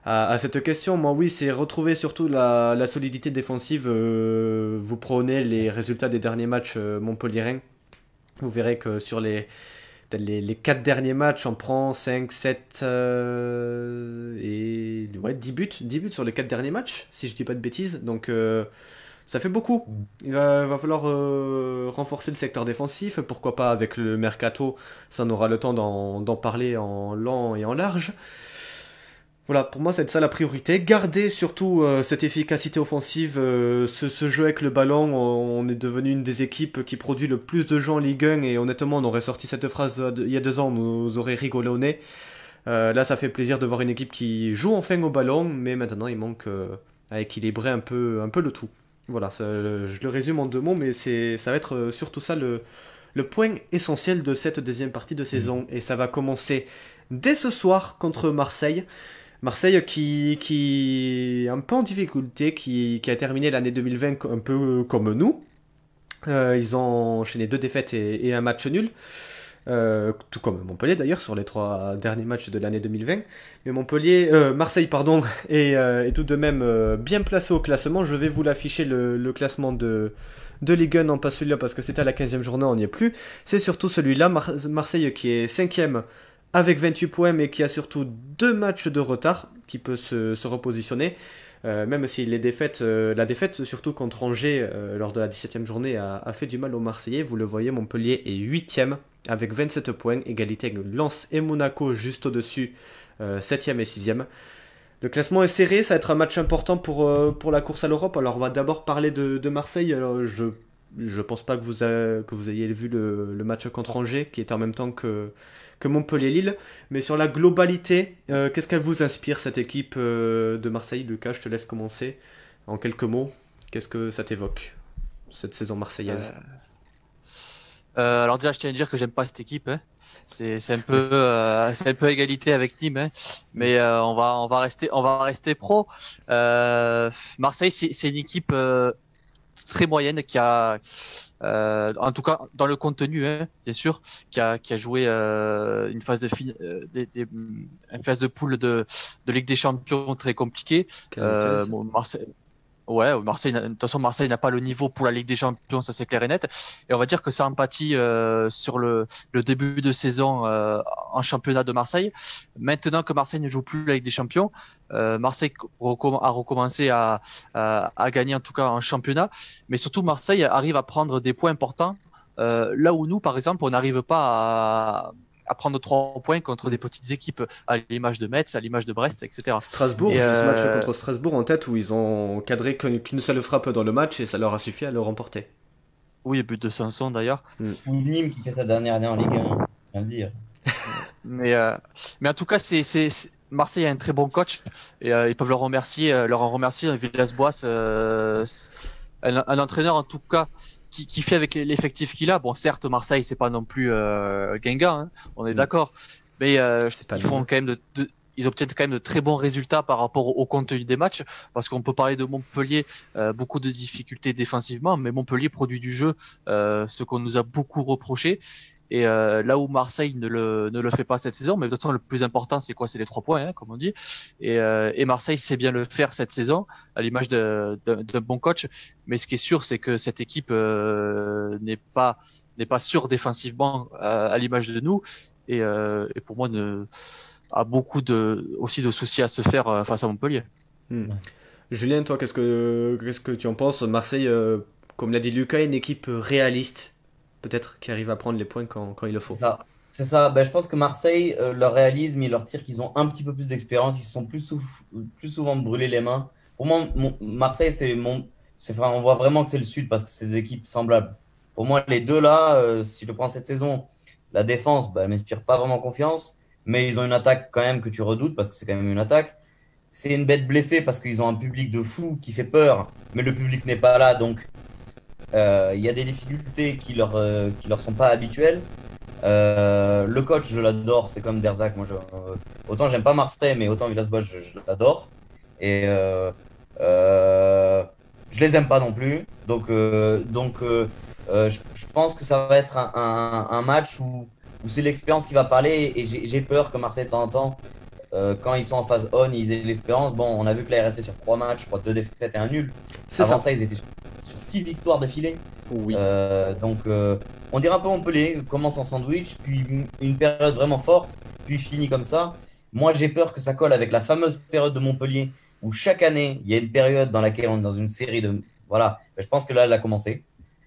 à, cette question. Moi, oui, c'est retrouver surtout la, solidité défensive. Euh, vous prenez les résultats des derniers matchs euh, Montpellier. Vous verrez que sur les, les, les 4 derniers matchs, on prend 5, 7 euh, et ouais, 10 buts. 10 buts sur les 4 derniers matchs, si je dis pas de bêtises. Donc. ça fait beaucoup. Il va, va falloir renforcer le secteur défensif. Pourquoi pas avec le mercato? Ça, on aura le temps d'en parler en long et en large. Voilà, pour moi, c'est ça la priorité. Garder surtout euh, cette efficacité offensive, euh, ce, jeu avec le ballon. On est devenu une des équipes qui produit le plus de jeux en Ligue 1 et honnêtement, on aurait sorti cette phrase euh, il y a deux ans, on nous aurait rigolé au nez. là, ça fait plaisir de voir une équipe qui joue enfin au ballon, mais maintenant, il manque à équilibrer un peu, le tout. Voilà, je le résume en deux mots, mais ça va être surtout ça le point essentiel de cette deuxième partie de saison. Et ça va commencer dès ce soir contre Marseille. Marseille qui, qui est un peu en difficulté, qui, qui a terminé l'année 2020 un peu comme nous. Euh, ils ont enchaîné deux défaites et, un match nul. Euh, tout comme Montpellier d'ailleurs sur les trois derniers matchs de l'année 2020. Mais Montpellier, euh, Marseille pardon, [LAUGHS] est, tout de même bien placé au classement. Je vais vous l'afficher le, classement de, de Ligue 1, non pas celui-là parce que c'était à la 15e journée, on n'y est plus. C'est surtout celui-là, Marseille qui est 5e avec 28 points, mais qui a surtout deux matchs de retard, qui peut se, repositionner. même si les défaites, la défaite surtout contre Angers lors de la 17e journée a, a, fait du mal aux Marseillais. Vous le voyez, Montpellier est 8e avec 27 points, égalité avec Lens et Monaco juste au-dessus, 7e et 6e. Le classement est serré, ça va être un match important pour, pour la course à l'Europe. Alors on va d'abord parler de, Marseille. Je je pense pas que vous, que vous ayez vu le, match contre Angers, qui est en même temps que, Montpellier-Lille. Mais sur la globalité, euh, qu'est-ce qu'elle vous inspire, cette équipe euh, de Marseille Lucas, je te laisse commencer en quelques mots. Qu'est-ce que ça t'évoque, cette saison marseillaise? Euh, alors déjà, je tiens à dire que j'aime pas cette équipe. Hein. C'est un peu c'est un peu égalité avec Nîmes, hein. mais on va on va rester on va rester pro. Marseille, c'est une équipe très moyenne qui a, euh, en tout cas dans le contenu, hein, bien sûr, qui a, qui a joué euh, une phase de fin, euh, des, des, une phase de poule de, de Ligue des Champions très compliquée. Euh, bon, Marseille, Ouais, Marseille, de toute façon, Marseille n'a pas le niveau pour la Ligue des Champions, ça c'est clair et net. Et on va dire que ça empathie euh, sur le, le, début de saison euh, en championnat de Marseille. Maintenant que Marseille ne joue plus la Ligue des Champions, euh, Marseille a recommencé à, à, à, gagner en tout cas en championnat. Mais surtout, Marseille arrive à prendre des points importants. Euh, là où nous, par exemple, on n'arrive pas à, à prendre trois points contre des petites équipes à l'image de Metz, à l'image de Brest, etc. Strasbourg, ce match euh, contre Strasbourg en tête où ils ont cadré qu'une seule frappe dans le match et ça leur a suffi à le remporter. Oui, but de Sanson d'ailleurs. Mm. Ou Nîmes qui fait sa dernière année en Ligue 1, bien le dire. [LAUGHS] mais, euh, mais en tout cas, c'est, Marseille a un très bon coach et euh, ils peuvent leur remercier, leur en remercier. Villas-Boas, un, un, entraîneur en tout cas qui, fait avec l'effectif qu'il a. Bon, certes, Marseille, c'est pas non plus euh, Genga, hein, on est mm. d'accord, mais euh, ils font quand même de, ils obtiennent quand même de très bons résultats par rapport au, contenu des matchs, parce qu'on peut parler de Montpellier, euh, beaucoup de difficultés défensivement, mais Montpellier produit du jeu, euh, ce qu'on nous a beaucoup reproché. Et euh, là où Marseille ne le, ne le fait pas cette saison, mais de toute façon le plus important c'est quoi? C'est les trois points, hein, comme on dit. Et, euh, et, Marseille sait bien le faire cette saison, à l'image d'un bon coach. Mais ce qui est sûr, c'est que cette équipe euh, n'est pas n'est pas sûre défensivement euh, à l'image de nous. Et, euh, et, pour moi, ne, a beaucoup de aussi de soucis à se faire face à Montpellier. Hmm. Julien, toi, qu'est-ce que qu'est-ce que tu en penses? Marseille, comme l'a dit Lucas, une équipe réaliste peut-être qui arrive à prendre les points quand, quand il le faut. C'est ça. Ben, je pense que Marseille, euh, leur réalisme et leur tir qu'ils ont un petit peu plus d'expérience, ils se sont plus, plus souvent brûlés les mains. Pour moi, Marseille, c'est mon. On voit vraiment que c'est le Sud parce que c'est des équipes semblables. Pour moi, les deux là, euh, si le prends cette saison, la défense, ben, m'inspire pas vraiment confiance, mais ils ont une attaque quand même que tu redoutes parce que c'est quand même une attaque. C'est une bête blessée parce qu'ils ont un public de fou qui fait peur, mais le public n'est pas là, donc il y a des difficultés qui leur, euh, qui leur sont pas habituelles. Euh, le coach, je l'adore, c'est comme. Moi, je, autant j'aime pas Marseille, mais autant Villas-Boas, je, je l'adore. Et je les aime pas non plus. Donc, donc je, pense que ça va être un, un, match où, où c'est l'expérience qui va parler. Et j'ai peur que Marseille, de temps en temps, quand ils sont en phase on, ils aient l'expérience. Bon, on a vu que là, il restait sur 3 matchs, je crois, 2 défaites et un nul. Avant ça. ça, ils étaient sur sur six victoires d'affilée. Oui. Euh, donc, euh, on dirait un peu Montpellier, commence en sandwich, puis une période vraiment forte, puis finit comme ça. Moi, j'ai peur que ça colle avec la fameuse période de Montpellier, où chaque année, il y a une période dans laquelle on est dans une série de. Voilà, je pense que là, elle a commencé.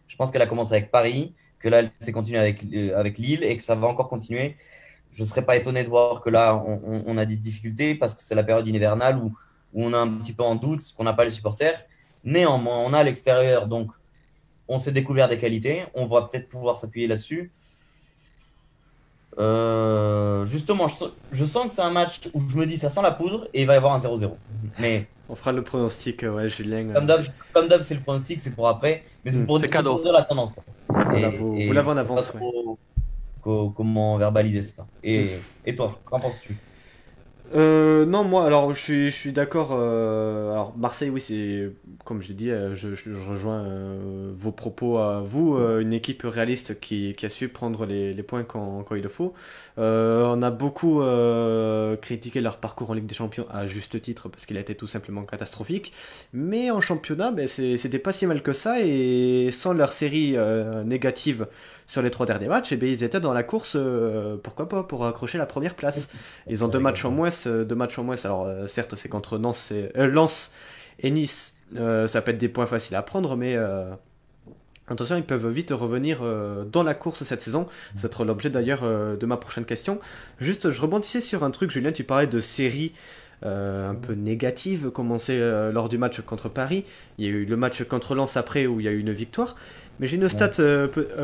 Je pense qu'elle a commencé avec Paris, que là, elle s'est continuée avec, euh, avec Lille et que ça va encore continuer. Je ne serais pas étonné de voir que là, on, on a des difficultés parce que c'est la période hivernale où, où on a un petit peu en doute, qu'on n'a pas les supporters. Néanmoins, on a l'extérieur, donc on s'est découvert des qualités. On va peut-être pouvoir s'appuyer là-dessus. Euh, justement, je, sens que c'est un match où je me dis ça sent la poudre et il va y avoir un 0-0. Mais on fera le pronostic, ouais, Julien. Comme d'hab, c'est le pronostic, c'est pour après, mais c'est hmm. pour, dire la tendance. vous, l'avez en avance. comment verbaliser ça. Et, et toi, qu'en penses-tu? Euh, non, moi, alors je suis, je suis d'accord. Euh, alors Marseille, oui, c'est comme je l'ai dit, euh, je, je, rejoins euh, vos propos à vous. Euh, une équipe réaliste qui, qui, a su prendre les, les points quand, quand, il le faut. On a beaucoup critiqué leur parcours en Ligue des Champions à juste titre parce qu'il a été tout simplement catastrophique. Mais en championnat, ben, c'était pas si mal que ça et sans leur série négative sur les trois derniers matchs, et eh bien, ils étaient dans la course, euh, pourquoi pas, pour accrocher la première place. [LAUGHS] Ils ont deux matchs en moins, euh, deux matchs en moins. Alors euh, certes, c'est contre Nantes, et, Lens et Nice, ça peut être des points faciles à prendre, mais Attention, ils peuvent vite revenir dans la course cette saison. Ça sera l'objet d'ailleurs de ma prochaine question. Juste, je rebondissais sur un truc, Julien, tu parlais de séries un peu négatives commencées lors du match contre Paris. Il y a eu le match contre Lens après où il y a eu une victoire. Mais j'ai une stat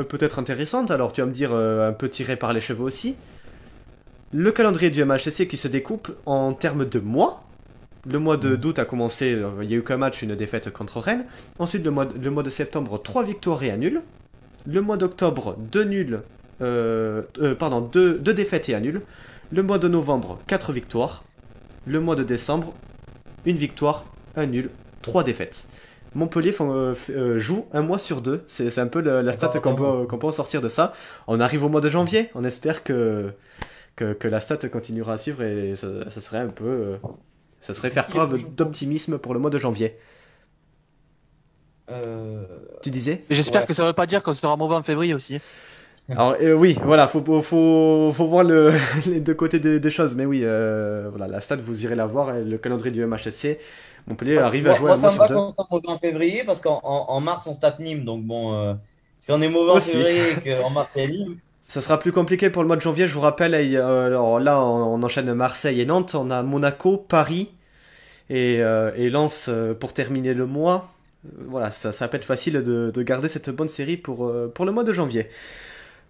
peut-être intéressante, alors tu vas me dire un peu tiré par les cheveux aussi. Le calendrier du MHSC qui se découpe en termes de mois. Le mois de d'août a commencé, euh, il y a eu qu'un match, une défaite contre Rennes. Ensuite, le mois, le mois de septembre, trois victoires et un nul. Le mois d'octobre, deux nuls, euh, euh, pardon, deux, défaites et un nul. Le mois de novembre, quatre victoires. Le mois de décembre, une victoire, un nul, trois défaites. Montpellier joue un mois sur deux. C'est un peu la, stat qu'on peut, en sortir de ça. On arrive au mois de janvier. On espère que que, la stat continuera à suivre et ça, serait un peu. Euh, ça serait faire preuve d'optimisme pour le mois de janvier. Euh, tu disais J'espère que ça ne veut pas dire qu'on sera mauvais en février aussi. Alors euh, oui, voilà, faut, faut, faut voir le, [LAUGHS] les deux côtés des, choses, mais oui, voilà, la stat vous irez la voir, le calendrier du MHSC, Montpellier arrive à jouer moi, un mois sur deux. Moi, mauvais en février parce qu'en mars on se tape Nîmes, donc bon, si on est mauvais en février et qu'en mars c'est Nîmes, [LAUGHS] ça sera plus compliqué pour le mois de janvier, je vous rappelle. Euh, alors là, on, enchaîne Marseille et Nantes. On a Monaco, Paris et, euh, Lens euh, pour terminer le mois. Voilà, ça, ça peut être facile de, garder cette bonne série pour, pour le mois de janvier.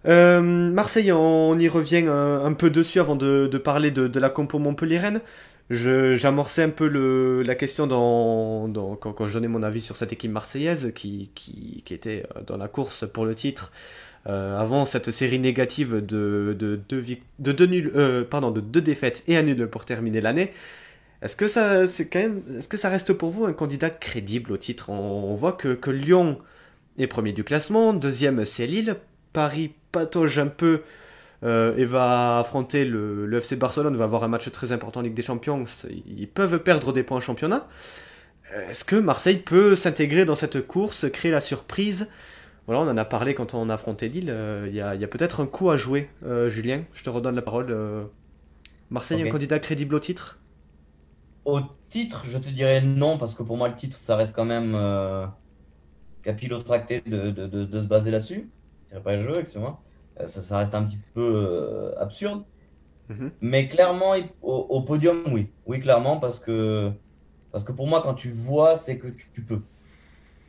Marseille, on, y revient un, peu dessus avant de, parler de, la compo Montpellier-Rennes. J'amorçais un peu la question quand, je donnais mon avis sur cette équipe marseillaise qui, était dans la course pour le titre euh, avant cette série négative de, de, de, deux nuls, euh, pardon, de deux défaites et un nul pour terminer l'année. Est-ce que ça, c'est quand même, est-ce que ça reste pour vous un candidat crédible au titre? On, voit que, que, Lyon est premier du classement, deuxième c'est Lille, Paris patauge un peu euh, et va affronter le, le, FC Barcelone, va avoir un match très important en Ligue des Champions. Ils peuvent perdre des points en championnat. Est-ce que Marseille peut s'intégrer dans cette course, créer la surprise? Voilà, on en a parlé quand on a affronté Lille. Euh, il y a, peut-être un coup à jouer. Euh, Julien, je te redonne la parole. Euh. Marseille, un candidat crédible au titre? Au titre, je te dirais non, parce que pour moi, le titre, ça reste quand même capillotracté de, de, de, se baser là-dessus. C'est pas le jeu, excuse-moi. Ça, ça, reste un petit peu absurde. Mhm. Mais clairement, au, podium, oui. Oui, clairement, parce que, parce que pour moi, quand tu vois, c'est que tu, tu peux.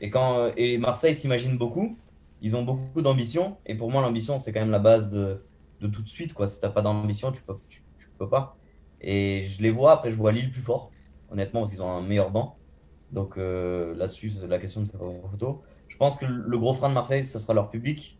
Et, quand, et Marseille s'imagine beaucoup ils ont beaucoup d'ambition. Et pour moi, l'ambition, c'est quand même la base de, de, tout de suite. Quoi. Si tu n'as pas d'ambition, tu peux, tu, peux pas. Et je les vois, après, je vois Lille plus fort, honnêtement, parce qu'ils ont un meilleur banc. Donc euh, là-dessus, c'est la question de faire photo. Je pense que le gros frein de Marseille, ce sera leur public.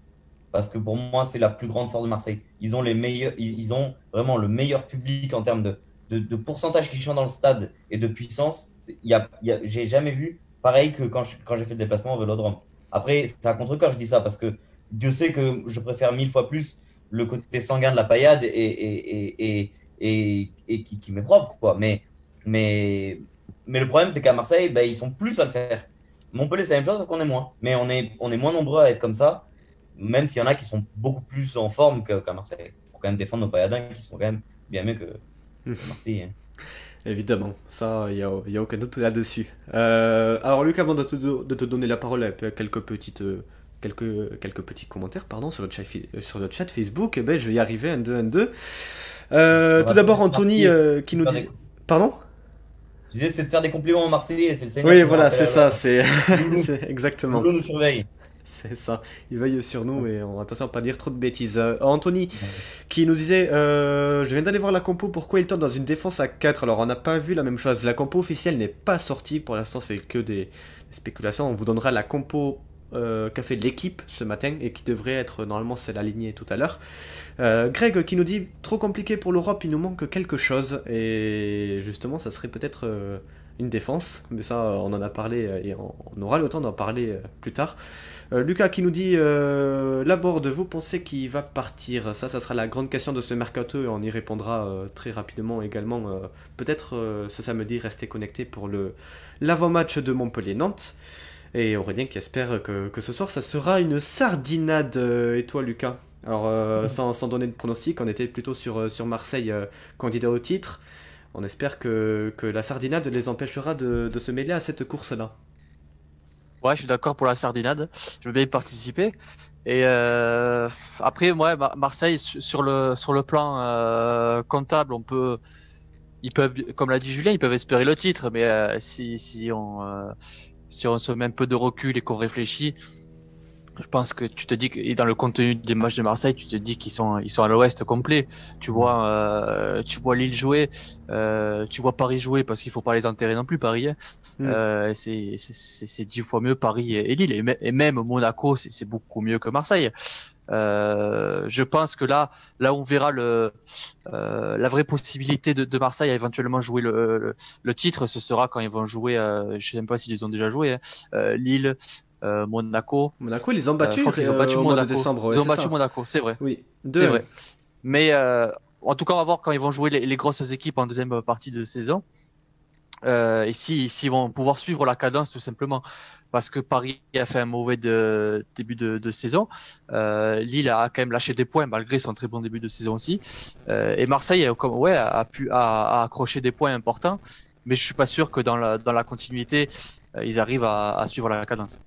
Parce que pour moi, c'est la plus grande force de Marseille. Ils ont, les meilleurs, ils ont vraiment le meilleur public en termes de, de, pourcentage qui chante dans le stade et de puissance. Il y a, j'ai jamais vu pareil que quand, quand j'ai fait le déplacement au Vélodrome. Après, c'est un contre-cœur, je dis ça, parce que Dieu sait que je préfère mille fois plus le côté sanguin de la paillade et, et qui, qui m'est propre. Quoi. Mais, mais, mais le problème, c'est qu'à Marseille, ben, ils sont plus à le faire. Montpellier, c'est la même chose, sauf qu'on est moins. Mais on est, on est moins nombreux à être comme ça, même s'il y en a qui sont beaucoup plus en forme qu'à Marseille. Pour quand même défendre nos pailladins qui sont quand même bien mieux que, Marseille. Hein. Évidemment, ça, il n'y a, y a, aucun doute là-dessus. Euh, alors Luc, avant de te, de te, donner la parole, quelques petites... Euh, quelques, quelques petits commentaires pardon, sur, le chat, sur le chat Facebook, eh ben, je vais y arriver, un 2, un 2. Euh, tout d'abord, Anthony qui nous dit... Pardon? Je disais, c'est de faire des compliments aux Marseillais, c'est le Oui, voilà, c'est ça, [LAUGHS] c'est exactement. nous surveille. C'est ça. Il veille sur nous et on attention à pas dire trop de bêtises. Euh, Anthony qui nous disait euh, Je viens d'aller voir la compo, pourquoi il tente dans une défense à 4 Alors on n'a pas vu la même chose. La compo officielle n'est pas sortie pour l'instant, c'est que des, spéculations. On vous donnera la compo euh, qu'a fait l'équipe ce matin et qui devrait être normalement celle alignée tout à l'heure. Greg qui nous dit Trop compliqué pour l'Europe, il nous manque quelque chose. Et justement, ça serait peut-être une défense, mais ça on en a parlé et on aura le temps d'en parler plus tard. Euh, Lucas qui nous dit euh, Laborde, vous pensez qu'il va partir? Ça, ça sera la grande question de ce mercato et on y répondra euh, très rapidement également. Peut-être ce samedi, restez connectés pour le l'avant-match de Montpellier-Nantes. Et Aurélien qui espère que, ce soir, ça sera une sardinade. et toi, Lucas? Alors, sans, donner de pronostic, on était plutôt sur, sur Marseille, candidat au titre. on espère que, que la sardinade les empêchera de, de se mêler à cette course-là. Ouais, je suis d'accord pour la sardinade. Je veux bien y participer. Et euh, après, ouais, Marseille sur le sur le plan euh, comptable, on peut, ils peuvent, comme l'a dit Julien, ils peuvent espérer le titre. Mais euh, si si on euh, si on se met un peu de recul et qu'on réfléchit, je pense que tu te dis que dans le contenu des matchs de Marseille, tu te dis qu'ils sont ils sont à l'ouest complet. Tu vois euh, tu vois Lille jouer, euh, tu vois Paris jouer parce qu'il faut pas les enterrer non plus Paris. Hein. Mm. Euh, c'est c'est dix fois mieux Paris et, Lille et, même Monaco c'est beaucoup mieux que Marseille. Euh, je pense que là, là on verra le, euh, la vraie possibilité de, de, Marseille à éventuellement jouer le, le, titre. Ce sera quand ils vont jouer, euh, je sais même pas s'ils les ont déjà joué, hein, euh, Lille, euh, Monaco. Monaco, ils ont battu. Ils ont battu Monaco. Décembre, ils ont battu Monaco, c'est vrai. Oui, c'est vrai. Mais euh, en tout cas, on va voir quand ils vont jouer les, les grosses équipes en deuxième partie de saison. Euh, et s'ils si, vont pouvoir suivre la cadence tout simplement. Parce que Paris a fait un mauvais de, début de, de saison. Euh, Lille a quand même lâché des points malgré son très bon début de saison aussi. Euh, et Marseille comme ouais a pu a, a, accroché des points importants. Mais je suis pas sûr que dans la dans la continuité euh, ils arrivent à, à, suivre la cadence.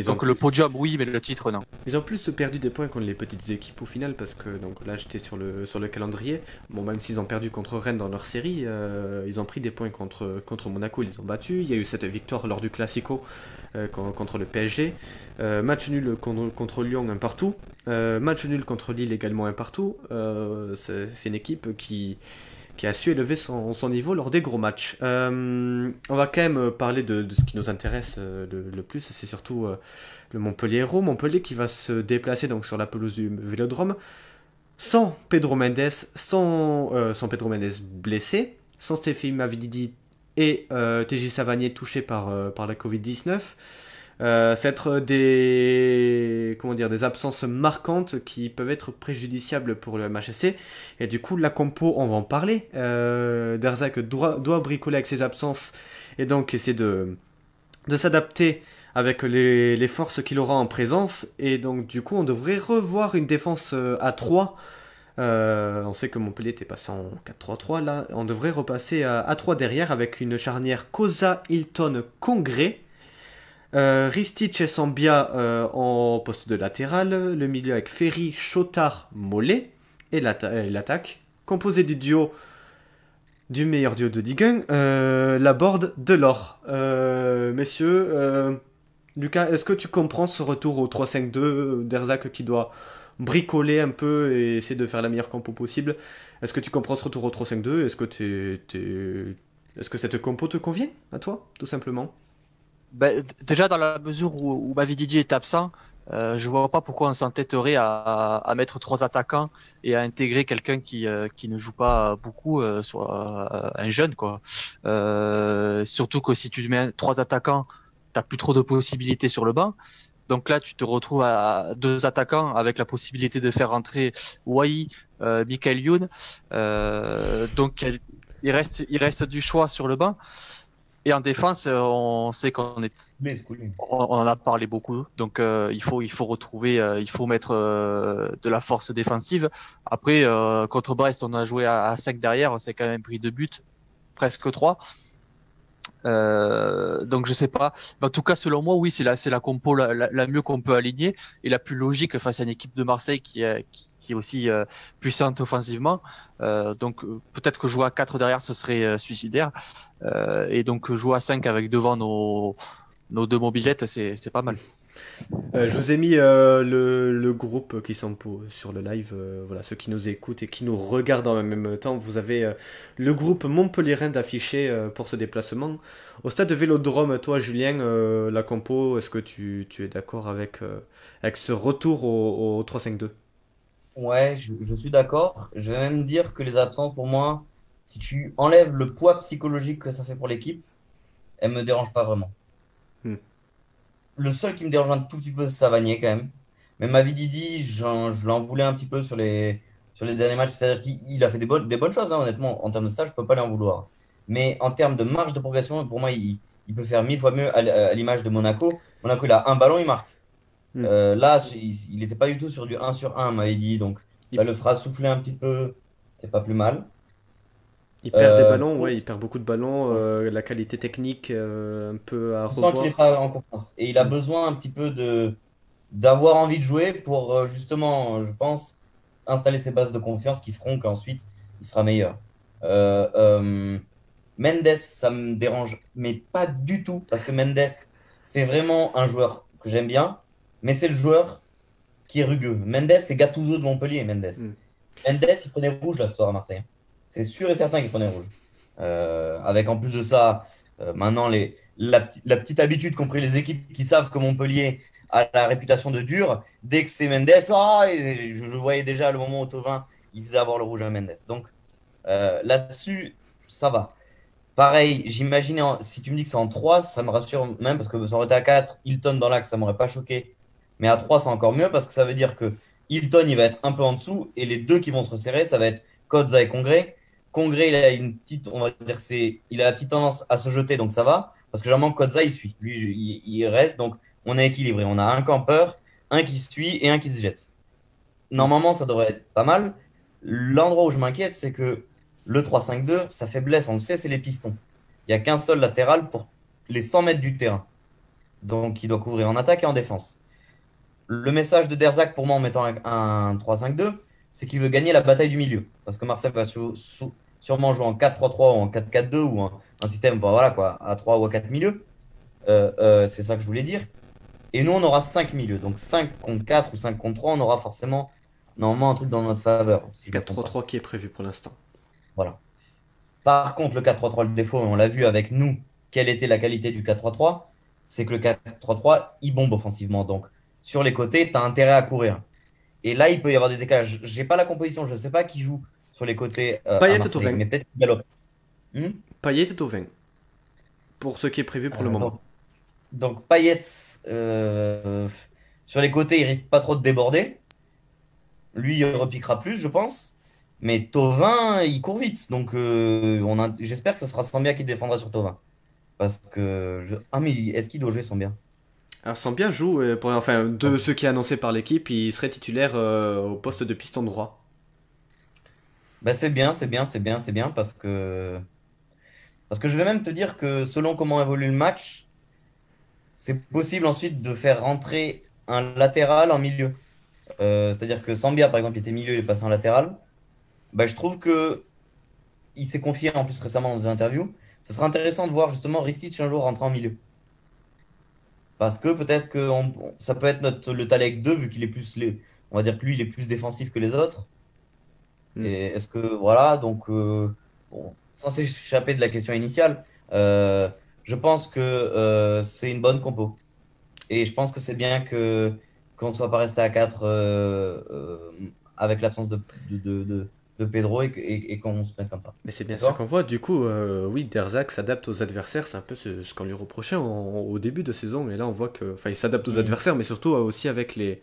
Donc le podium oui mais le titre non. Ils ont plus perdu des points contre les petites équipes au final parce que donc là j'étais sur le sur le calendrier. Bon même s'ils ont perdu contre Rennes dans leur série, euh, ils ont pris des points contre contre Monaco, ils les ont battus. Il y a eu cette victoire lors du Classico euh, contre le PSG. Euh, match nul contre, contre, Lyon un partout. match nul contre Lille également un partout. c'est une équipe qui qui a su élever son, niveau lors des gros matchs. Euh, on va quand même parler de, ce qui nous intéresse euh, le, plus, c'est surtout euh, le Montpellier Héros. Montpellier qui va se déplacer donc sur la pelouse du Vélodrome sans Pedro Mendes, sans, Pedro Mendes blessé, sans Stéphane Mavididi et TJ Savanier touché par la Covid-19. Euh, c'est être des absences marquantes qui peuvent être préjudiciables pour le MHSC et du coup la compo on va en parler. Euh, Derzak doit, bricoler avec ses absences et donc essayer de s'adapter avec les, les forces qu'il aura en présence. Et donc du coup on devrait revoir une défense euh, à 3 euh, on sait que Montpellier était passé en 4-3-3 là. On devrait repasser à, à 3 derrière avec une charnière Cosa Hilton Congrès euh, Ristich et Sambia euh, en poste de latéral, le milieu avec Ferry, Chotard, Mollet, et l'attaque, composée du duo du meilleur duo de Digun, euh, la board de l'or. Euh, messieurs, Lucas, est-ce que tu comprends ce retour au 3-5-2 d'Erzak qui doit bricoler un peu et essayer de faire la meilleure compo possible? Est-ce que tu comprends ce retour au 3-5-2 Est-ce que, es, est -ce que cette compo te convient à toi, tout simplement? Ben, déjà dans la mesure où, où Mavididi est absent, euh, je vois pas pourquoi on s'entêterait à, mettre trois attaquants et à intégrer quelqu'un qui, euh, qui ne joue pas beaucoup, euh, soit euh, un jeune quoi. Surtout que si tu mets trois attaquants, t'as plus trop de possibilités sur le banc. Donc là, tu te retrouves à deux attaquants avec la possibilité de faire rentrer Wai, Michael Youn. donc il reste, il reste du choix sur le banc. Et en défense, euh, on sait qu'on est, on, en a parlé beaucoup, donc euh, il faut il faut retrouver, euh, il faut mettre de la force défensive. Après, contre Brest, on a joué à, à 5 derrière, on s'est quand même pris deux buts, presque trois. Donc je sais pas. en tout cas, selon moi, oui, c'est la c'est la compo la, la, mieux qu'on peut aligner et la plus logique face à une équipe de Marseille qui, qui qui est aussi euh, puissante offensivement. Euh, donc euh, peut-être que jouer à 4 derrière ce serait suicidaire. et donc jouer à 5 avec devant nos, nos deux mobilettes, c'est pas mal. Je vous ai mis le, le, groupe qui sont sur le live, voilà ceux qui nous écoutent et qui nous regardent en même temps. Vous avez le groupe Montpellierin d'afficher pour ce déplacement. Au stade de Vélodrome, toi Julien, la compo, est-ce que tu, tu es d'accord avec, avec ce retour au, au 3-5-2 Ouais, je, suis d'accord. Je vais même dire que les absences, pour moi, si tu enlèves le poids psychologique que ça fait pour l'équipe, elles me dérangent pas vraiment. Hmm. Le seul qui me dérange un tout petit peu, c'est Savanier quand même. Mais ma vie Didi, je l'en voulais un petit peu sur les, sur les derniers matchs. C'est-à-dire qu'il a fait des bonnes, des bonnes choses, hein, honnêtement. En termes de stage, je peux pas l'en vouloir. Mais en termes de marge de progression, pour moi, il, il peut faire mille fois mieux à l'image de Monaco. Monaco, il a un ballon, il marque. Hmm. Euh, là, il n'était pas du tout sur du 1 sur 1, m'avait dit. Donc, ça le fera souffler un petit peu. C'est pas plus mal. Il perd des ballons, ouais, il perd beaucoup de ballons, la qualité technique un peu à revoir. Il pas en confiance. Et il a besoin un petit peu de d'avoir envie de jouer pour justement, je pense, installer ses bases de confiance qui feront qu'ensuite il sera meilleur. Mendes, ça me dérange, mais pas du tout, parce que Mendes, c'est vraiment un joueur que j'aime bien, mais c'est le joueur qui est rugueux. Mendes, c'est Gattuso de Montpellier, Mendes. Mm. Mendes, il prenait rouge la soirée à Marseille. C'est sûr et certain qu'il prenait rouge. Euh, avec en plus de ça, euh, maintenant, la, petite habitude qu'ont pris les équipes qui savent que Montpellier a la réputation de dur, dès que c'est Mendes, ah, je, voyais déjà le moment où Tovin, il faisait avoir le rouge à Mendes. Donc euh, là-dessus, ça va. Pareil, j'imaginais, si tu me dis que c'est en 3, ça me rassure même parce que ça aurait été à 4, Hilton dans l'axe, ça m'aurait pas choqué. Mais à 3, c'est encore mieux parce que ça veut dire que Hilton, il va être un peu en dessous et les deux qui vont se resserrer, ça va être Kodza et Congré. Congré, il a une petite, on va dire, il a la petite tendance à se jeter, donc ça va. Parce que généralement, Kodza, il suit. Lui, il, reste, donc on est équilibré. On a un campeur, un qui suit et un qui se jette. Normalement, ça devrait être pas mal. L'endroit où je m'inquiète, c'est que le 3-5-2, sa faiblesse, on le sait, c'est les pistons. Il n'y a qu'un seul latéral pour les 100 mètres du terrain. Donc il doit couvrir en attaque et en défense. Le message de Derzac pour moi en mettant un, 3-5-2, c'est qu'il veut gagner la bataille du milieu. Parce que Marseille va sûrement jouer en 4-3-3 ou en 4-4-2 ou un, système voilà, quoi, à 3 ou à 4 milieux. Euh, euh, c'est ça que je voulais dire. Et nous, on aura 5 milieux. Donc 5 contre 4 ou 5 contre 3, on aura forcément normalement un truc dans notre faveur. 4-3-3 qui est prévu pour l'instant. Voilà. Par contre, le 4-3-3, le défaut, on l'a vu avec nous, quelle était la qualité du 4-3-3, c'est que le 4-3-3, il bombe offensivement. Donc, sur les côtés, tu as intérêt à courir. Et là, il peut y avoir des décalages. J'ai pas la composition, je ne sais pas qui joue sur les côtés. Euh, Payet. Mais peut-être hmm Payet et Tovin. Pour ce qui est prévu pour le euh, moment. Donc, Payet, euh, sur les côtés, il risque pas trop de déborder. Lui, il repiquera plus, je pense. Mais Tovin, il court vite. Donc, euh, j'espère que ce sera Sambia qui défendra sur Tovin. Parce que. Je... Ah, mais est-ce qu'il doit jouer Sambia? Alors, Sambia joue, pour... enfin, de ce qui est annoncé par l'équipe, il serait titulaire euh, au poste de piston droit. Bah, c'est bien, c'est bien, c'est bien, c'est bien, parce que. Parce que je vais même te dire que selon comment évolue le match, c'est possible ensuite de faire rentrer un latéral en milieu. C'est-à-dire que Sambia, par exemple, était milieu, il est passé en latéral bah, je trouve que il s'est confié en plus récemment dans une interview. Ce serait intéressant de voir justement Ristich un jour rentrer en milieu. Parce que peut-être que ça peut être notre, le Talek 2, vu qu'il est plus. Les, on va dire que lui, il est plus défensif que les autres. Et est-ce que. Voilà, donc. Euh, bon, sans s'échapper de la question initiale, euh, je pense que euh, c'est une bonne compo. Et je pense que c'est bien que qu'on ne soit pas resté à 4 avec l'absence de, de de Pedro et, qu'on se mette comme ça. Mais c'est bien ce qu'on voit. Du coup, euh, oui, Derzac s'adapte aux adversaires. C'est un peu ce, qu'on lui reprochait au début de saison. Mais là, on voit que, enfin, il s'adapte aux mm. adversaires, mais surtout aussi avec les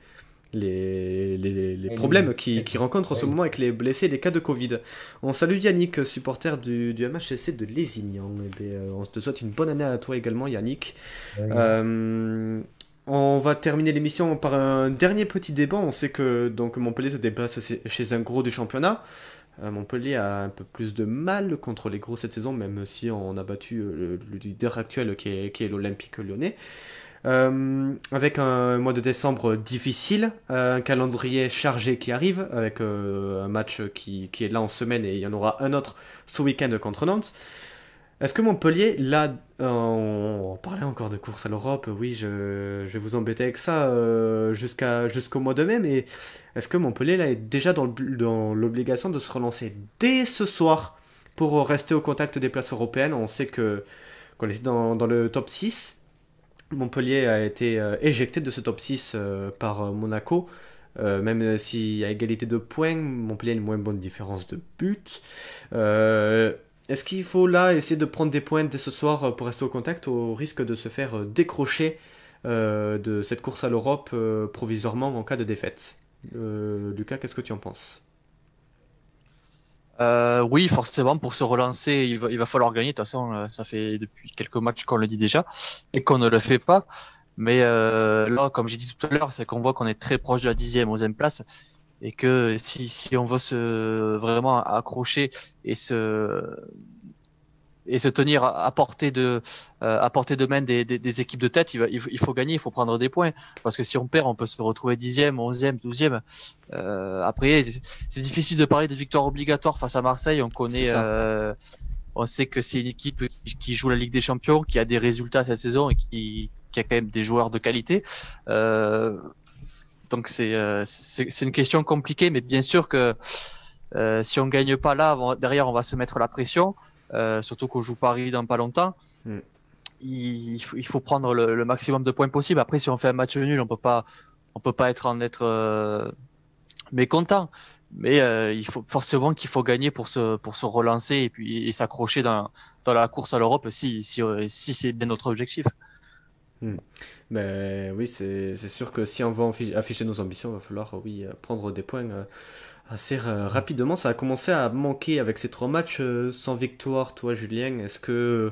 les, les, problèmes qu'il qui rencontre en ce moment avec les blessés les cas de Covid. On salue Yannick, supporter du, du MHSC de Lézignan. Eh euh, on te souhaite une bonne année à toi également, Yannick. Euh, on va terminer l'émission par un dernier petit débat. On sait que donc Montpellier se déplace chez un gros du championnat. Euh, Montpellier a un peu plus de mal contre les gros cette saison, même si on a battu le, leader actuel qui est, l'Olympique lyonnais. Euh, avec un mois de décembre difficile, un calendrier chargé qui arrive, avec un match qui, est là en semaine et il y en aura un autre ce week-end contre Nantes. Est-ce que Montpellier, là, on, parlait encore de course à l'Europe, oui, je, vais vous embêter avec ça euh, jusqu'à, jusqu'au mois de mai, mais est-ce que Montpellier, là, est déjà dans, l'obligation de se relancer dès ce soir pour rester au contact des places européennes? On sait que qu'on est dans, le top 6. Montpellier a été euh, éjecté de ce top 6 euh, par Monaco. même y a égalité de points, Montpellier a une moins bonne différence de but. Est-ce qu'il faut là essayer de prendre des points dès ce soir euh, pour rester au contact au risque de se faire euh, décrocher euh, de cette course à l'Europe provisoirement en cas de défaite? Lucas, qu'est-ce que tu en penses? Oui, forcément, pour se relancer, il va, falloir gagner. De toute façon, ça fait depuis quelques matchs qu'on le dit déjà et qu'on ne le fait pas. Mais là, comme j'ai dit tout à l'heure, c'est qu'on voit qu'on est très proche de la dixième, onzième place. et que si, si on veut se vraiment accrocher et se et se tenir à portée de euh, à portée de main des, des, des, équipes de tête, il, va, il, faut gagner, il faut prendre des points parce que si on perd, on peut se retrouver dixième, onzième, douzième. Euh, après, c'est difficile de parler de victoire obligatoire face à Marseille. On connaît, euh, on sait que c'est une équipe qui joue la Ligue des Champions, qui a des résultats cette saison et qui, qui a quand même des joueurs de qualité. Euh, donc c'est euh, c'est une question compliquée, mais bien sûr que euh, si on gagne pas là, derrière on va se mettre la pression, euh, surtout qu'on joue Paris dans pas longtemps. Mm. Il, il, faut prendre le, le, maximum de points possible. Après, si on fait un match nul, on peut pas on peut pas être en être euh, mécontent. Mais euh, il faut forcément qu'il faut gagner pour se pour se relancer et puis et s'accrocher dans dans la course à l'Europe si si si c'est bien notre objectif. Hmm. Mais oui, c'est sûr que si on veut afficher nos ambitions, il va falloir oui, prendre des points euh, assez rapidement. Ça a commencé à manquer avec ces trois matchs euh, sans victoire, toi Julien. Est-ce que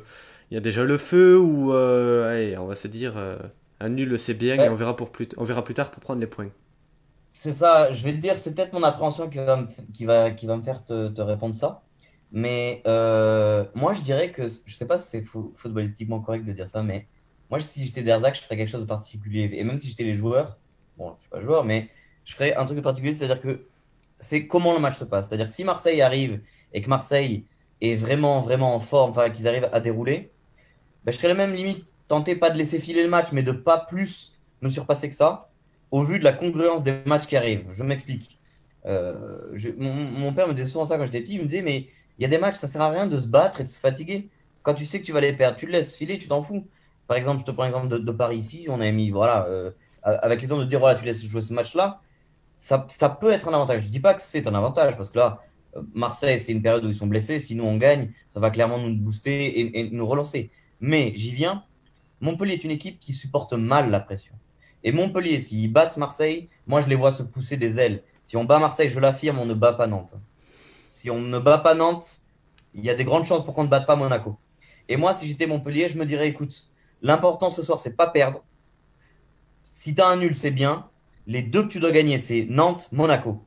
il y a déjà le feu ou euh, allez, on va se dire un nul c'est bien et on verra, pour plus, on verra plus tard pour prendre les points C'est ça, je vais te dire, c'est peut-être mon appréhension qui va, me, qui, va, qui va me faire te, te répondre ça. Mais moi je dirais que, je sais pas si c'est footballistiquement correct de dire ça, mais moi, si j'étais Derzac, je ferais quelque chose de particulier. Et même si j'étais les joueurs, bon, je suis pas joueur, mais je ferais un truc de particulier, c'est-à-dire que c'est comment le match se passe. C'est-à-dire que si Marseille arrive et que Marseille est vraiment, vraiment en forme, enfin, qu'ils arrivent à dérouler, ben, je serais même limite tenté pas de laisser filer le match, mais de pas plus me surpasser que ça, au vu de la congruence des matchs qui arrivent. Je m'explique. Euh, mon, père me disait souvent ça quand j'étais petit, il me disait, mais il y a des matchs, ça sert à rien de se battre et de se fatiguer. Quand tu sais que tu vas les perdre, tu le laisses filer, tu t'en fous. Par exemple, je te prends l'exemple de, Paris ici. On a mis, voilà, euh, avec l'exemple de dire, voilà, tu laisses jouer ce match-là. Ça, ça, peut être un avantage. Je ne dis pas que c'est un avantage parce que là, euh, Marseille, c'est une période où ils sont blessés. Si nous, on gagne, ça va clairement nous booster et, nous relancer. Mais j'y viens. Montpellier est une équipe qui supporte mal la pression. Et Montpellier, s'ils battent Marseille, moi, je les vois se pousser des ailes. Si on bat Marseille, je l'affirme, on ne bat pas Nantes. Si on ne bat pas Nantes, il y a des grandes chances pour qu'on ne batte pas Monaco. Et moi, si j'étais Montpellier, je me dirais, écoute, L'important ce soir, c'est pas perdre. Si tu as un nul, c'est bien. Les deux que tu dois gagner, c'est Nantes, Monaco.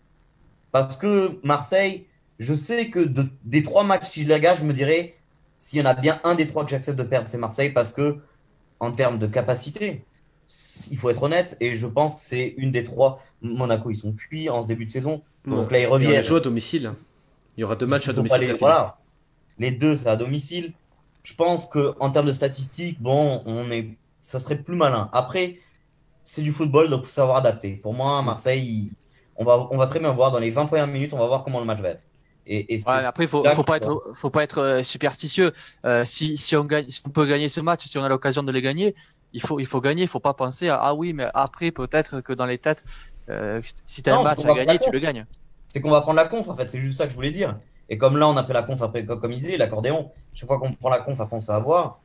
Parce que Marseille, je sais que des trois matchs, si je les regarde, je me dirais, s'il y en a bien un des trois que j'accepte de perdre, c'est Marseille. Parce que, en termes de capacité, il faut être honnête. Et je pense que c'est une des trois. Monaco, ils sont cuits en ce début de saison. Donc là, ils reviennent. Il y à domicile. Il y aura deux matchs à domicile. Les, voilà. les deux, c'est à domicile je pense qu'en termes de statistiques, bon, on est, ça serait plus malin. Après, c'est du football, donc il faut savoir adapter. Pour moi, Marseille, on, va, on va très bien voir dans les 20 premières minutes, on va voir comment le match va être. Et, après, il faut, faut pas être, faut pas être euh, superstitieux. Euh, si, si, on gagne, si on peut gagner ce match, si on a l'occasion de les gagner, il faut, il faut gagner. Il faut pas penser à ah oui, mais après peut-être que dans les têtes, euh, si tu as un match à gagner, tu le gagnes. C'est qu'on va prendre la conf en fait. C'est juste ça que je voulais dire. Et comme là, on a pris la conf après, comme il disait, l'accordéon, chaque fois qu'on prend la conf, après, on sait avoir.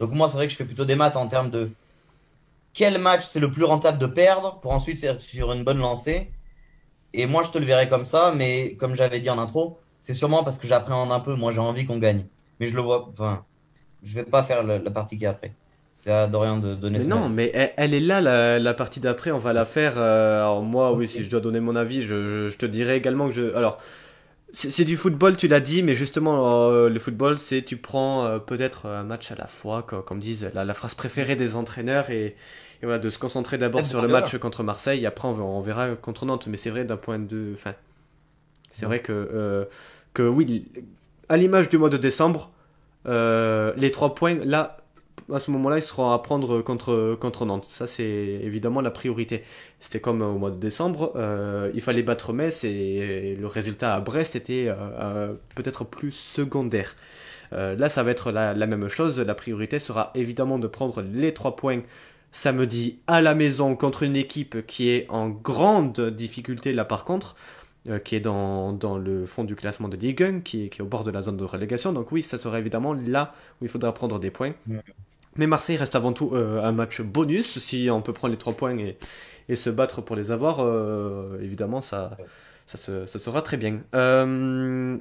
Donc, moi, c'est vrai que je fais plutôt des maths en termes de quel match c'est le plus rentable de perdre pour ensuite être sur une bonne lancée. Et moi, je te le verrai comme ça, mais comme j'avais dit en intro, c'est sûrement parce que j'appréhende un peu. Moi, j'ai envie qu'on gagne. Mais je le vois, enfin, je vais pas faire la, partie qui est après. C'est à Dorian de donner mais Non, mais elle, est là, la, partie d'après, on va la faire. Euh, alors, moi, oui, si je dois donner mon avis, je, je te dirais également que je. Alors, c'est du football, tu l'as dit, mais justement, euh, le football, c'est tu prends euh, peut-être un match à la fois, comme, disent la, phrase préférée des entraîneurs, et, voilà, de se concentrer d'abord sur le match contre Marseille, et après on, verra contre Nantes. Mais c'est vrai d'un point de. Enfin, c'est vrai que, euh, que oui, à l'image du mois de décembre, les trois points, là, à ce moment-là, ils seront à prendre contre, contre Nantes. Ça, c'est évidemment la priorité. C'était comme au mois de décembre, euh, il fallait battre Metz et le résultat à Brest était euh, euh, peut-être plus secondaire. là, ça va être la, même chose. La priorité sera évidemment de prendre les trois points samedi à la maison contre une équipe qui est en grande difficulté là par contre. qui est dans, dans, le fond du classement de Ligue 1, qui est, qui est, au bord de la zone de relégation. Donc oui, ça sera évidemment là où il faudra prendre des points. Mais Marseille reste avant tout euh, un match bonus. Si on peut prendre les 3 points et, et se battre pour les avoir, euh, évidemment, ça, ça, se, ça, sera très bien. Euh,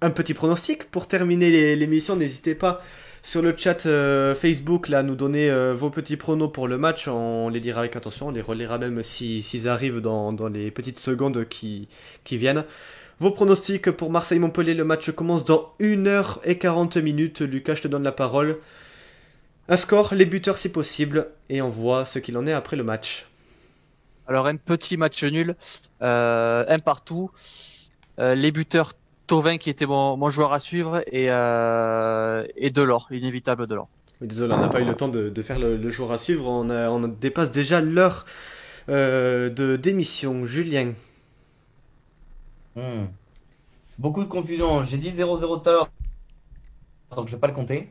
un petit pronostic pour terminer l'émission. N'hésitez pas sur le chat Facebook là, nous donner vos petits pronos pour le match. On les lira avec attention, on les relira même s'ils si, arrivent dans, les petites secondes qui, viennent. Vos pronostics pour Marseille-Montpellier, le match commence dans 1h40 minutes. Lucas, je te donne la parole. Un score, les buteurs si possible, et on voit ce qu'il en est après le match. Alors un petit match nul, euh, un partout. Euh, les buteurs Tovin qui était mon, joueur à suivre et, euh, et Delors, inévitable Delors. Oui, désolé, on n'a pas eu le temps de, faire le, joueur à suivre. On, on dépasse déjà l'heure euh, de d'émission. Julien. Hmm. Beaucoup de confusion. J'ai dit 0-0 tout à l'heure, donc je vais pas le compter.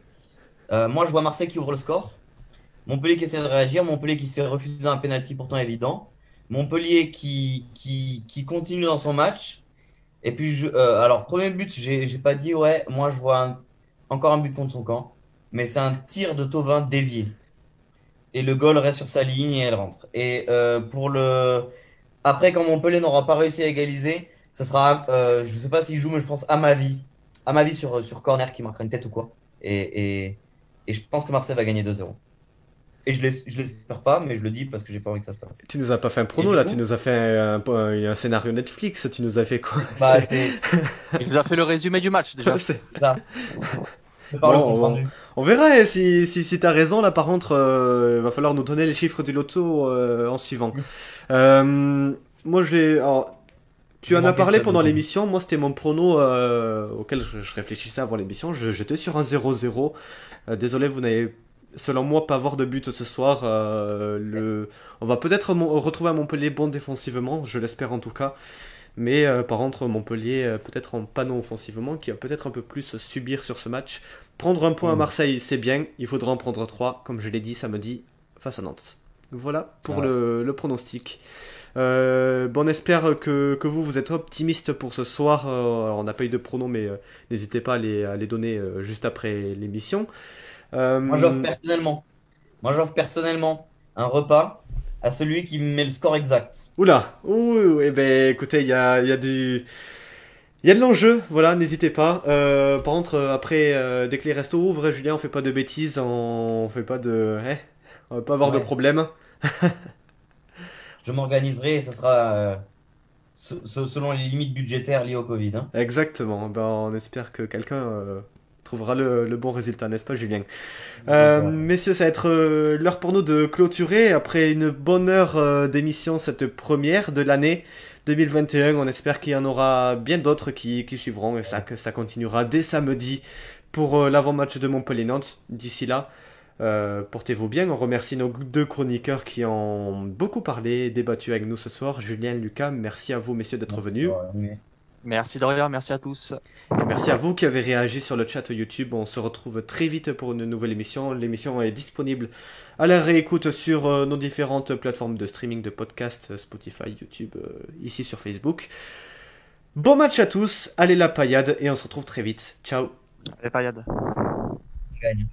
Euh, moi, je vois Marseille qui ouvre le score. Montpellier qui essaie de réagir. Montpellier qui se fait refuser un penalty pourtant évident. Montpellier qui, qui, continue dans son match. Et puis, je, euh, alors, premier but, j'ai pas dit, ouais, moi je vois encore un but contre son camp. Mais c'est un tir de Tovin dévié. Et le goal reste sur sa ligne et elle rentre. Et euh, pour le. Après, quand Montpellier n'aura pas réussi à égaliser, ce sera, je ne sais pas s'il joue, mais je pense à ma vie. À ma vie sur, sur corner qui marquera une tête ou quoi. Et, et je pense que Marseille va gagner 2-0. Et je ne l'espère pas, mais je le dis parce que j'ai pas envie que ça se passe. Tu nous as pas fait un prono là, tu nous as fait un, un, scénario Netflix, tu nous as fait quoi? [LAUGHS] Bah, [LAUGHS] Il nous a fait le résumé du match déjà. [LAUGHS] C'est ça. on, verra hein, si, si, si tu as raison là par contre, euh, il va falloir nous donner les chiffres du loto euh, en suivant. Euh, moi j'ai... Tu en as parlé pendant l'émission, moi c'était mon prono auquel je, réfléchissais avant l'émission, j'étais sur un 0-0. Euh, désolé, vous n'avez selon moi, pas avoir de but ce soir. Euh, le... On va peut-être retrouver à Montpellier bon défensivement, je l'espère en tout cas. Mais euh, par contre, Montpellier, peut-être en panneau offensivement, qui va peut-être un peu plus subir sur ce match. Prendre un point à mm. Marseille, c'est bien. Il faudra en prendre trois, comme je l'ai dit samedi, face à Nantes. Voilà pour le, pronostic. bon, on espère que, vous, vous êtes optimiste pour ce soir. on n'a pas eu de pronos, mais n'hésitez pas à les, à les donner juste après l'émission. Euh, Moi, j'offre personnellement. Moi, j'offre personnellement un repas à celui qui met le score exact. Oula, ouh, eh ben, écoutez, il y a, y a du. Il y a de l'enjeu, voilà, n'hésitez pas. Euh, par contre, euh, après, dès que les restos ouvrent, Julien, on fait pas de bêtises, on fait pas de. Eh, on va pas avoir de problème. Je m'organiserai et ce sera selon les limites budgétaires liées au Covid. Hein. Exactement, ben, on espère que quelqu'un trouvera le, bon résultat, n'est-ce pas, Julien? Euh, Messieurs, ça va être euh, l'heure pour nous de clôturer. Après une bonne heure euh, d'émission, cette première de l'année 2021, on espère qu'il y en aura bien d'autres qui, suivront et ça, que ça continuera dès samedi pour l'avant-match de Montpellier-Nantes. D'ici là, portez-vous bien. On remercie nos deux chroniqueurs qui ont beaucoup parlé, débattu avec nous ce soir. Julien, Lucas, merci à vous, messieurs, d'être venus. Merci Dorian, merci à tous. merci à vous qui avez réagi sur le chat YouTube. On se retrouve très vite pour une nouvelle émission. L'émission est disponible à la réécoute sur euh, nos différentes plateformes de streaming de podcast, euh, Spotify, YouTube, euh, ici sur Facebook. Bon match à tous, allez la paillade et on se retrouve très vite. Ciao. Allez paillade.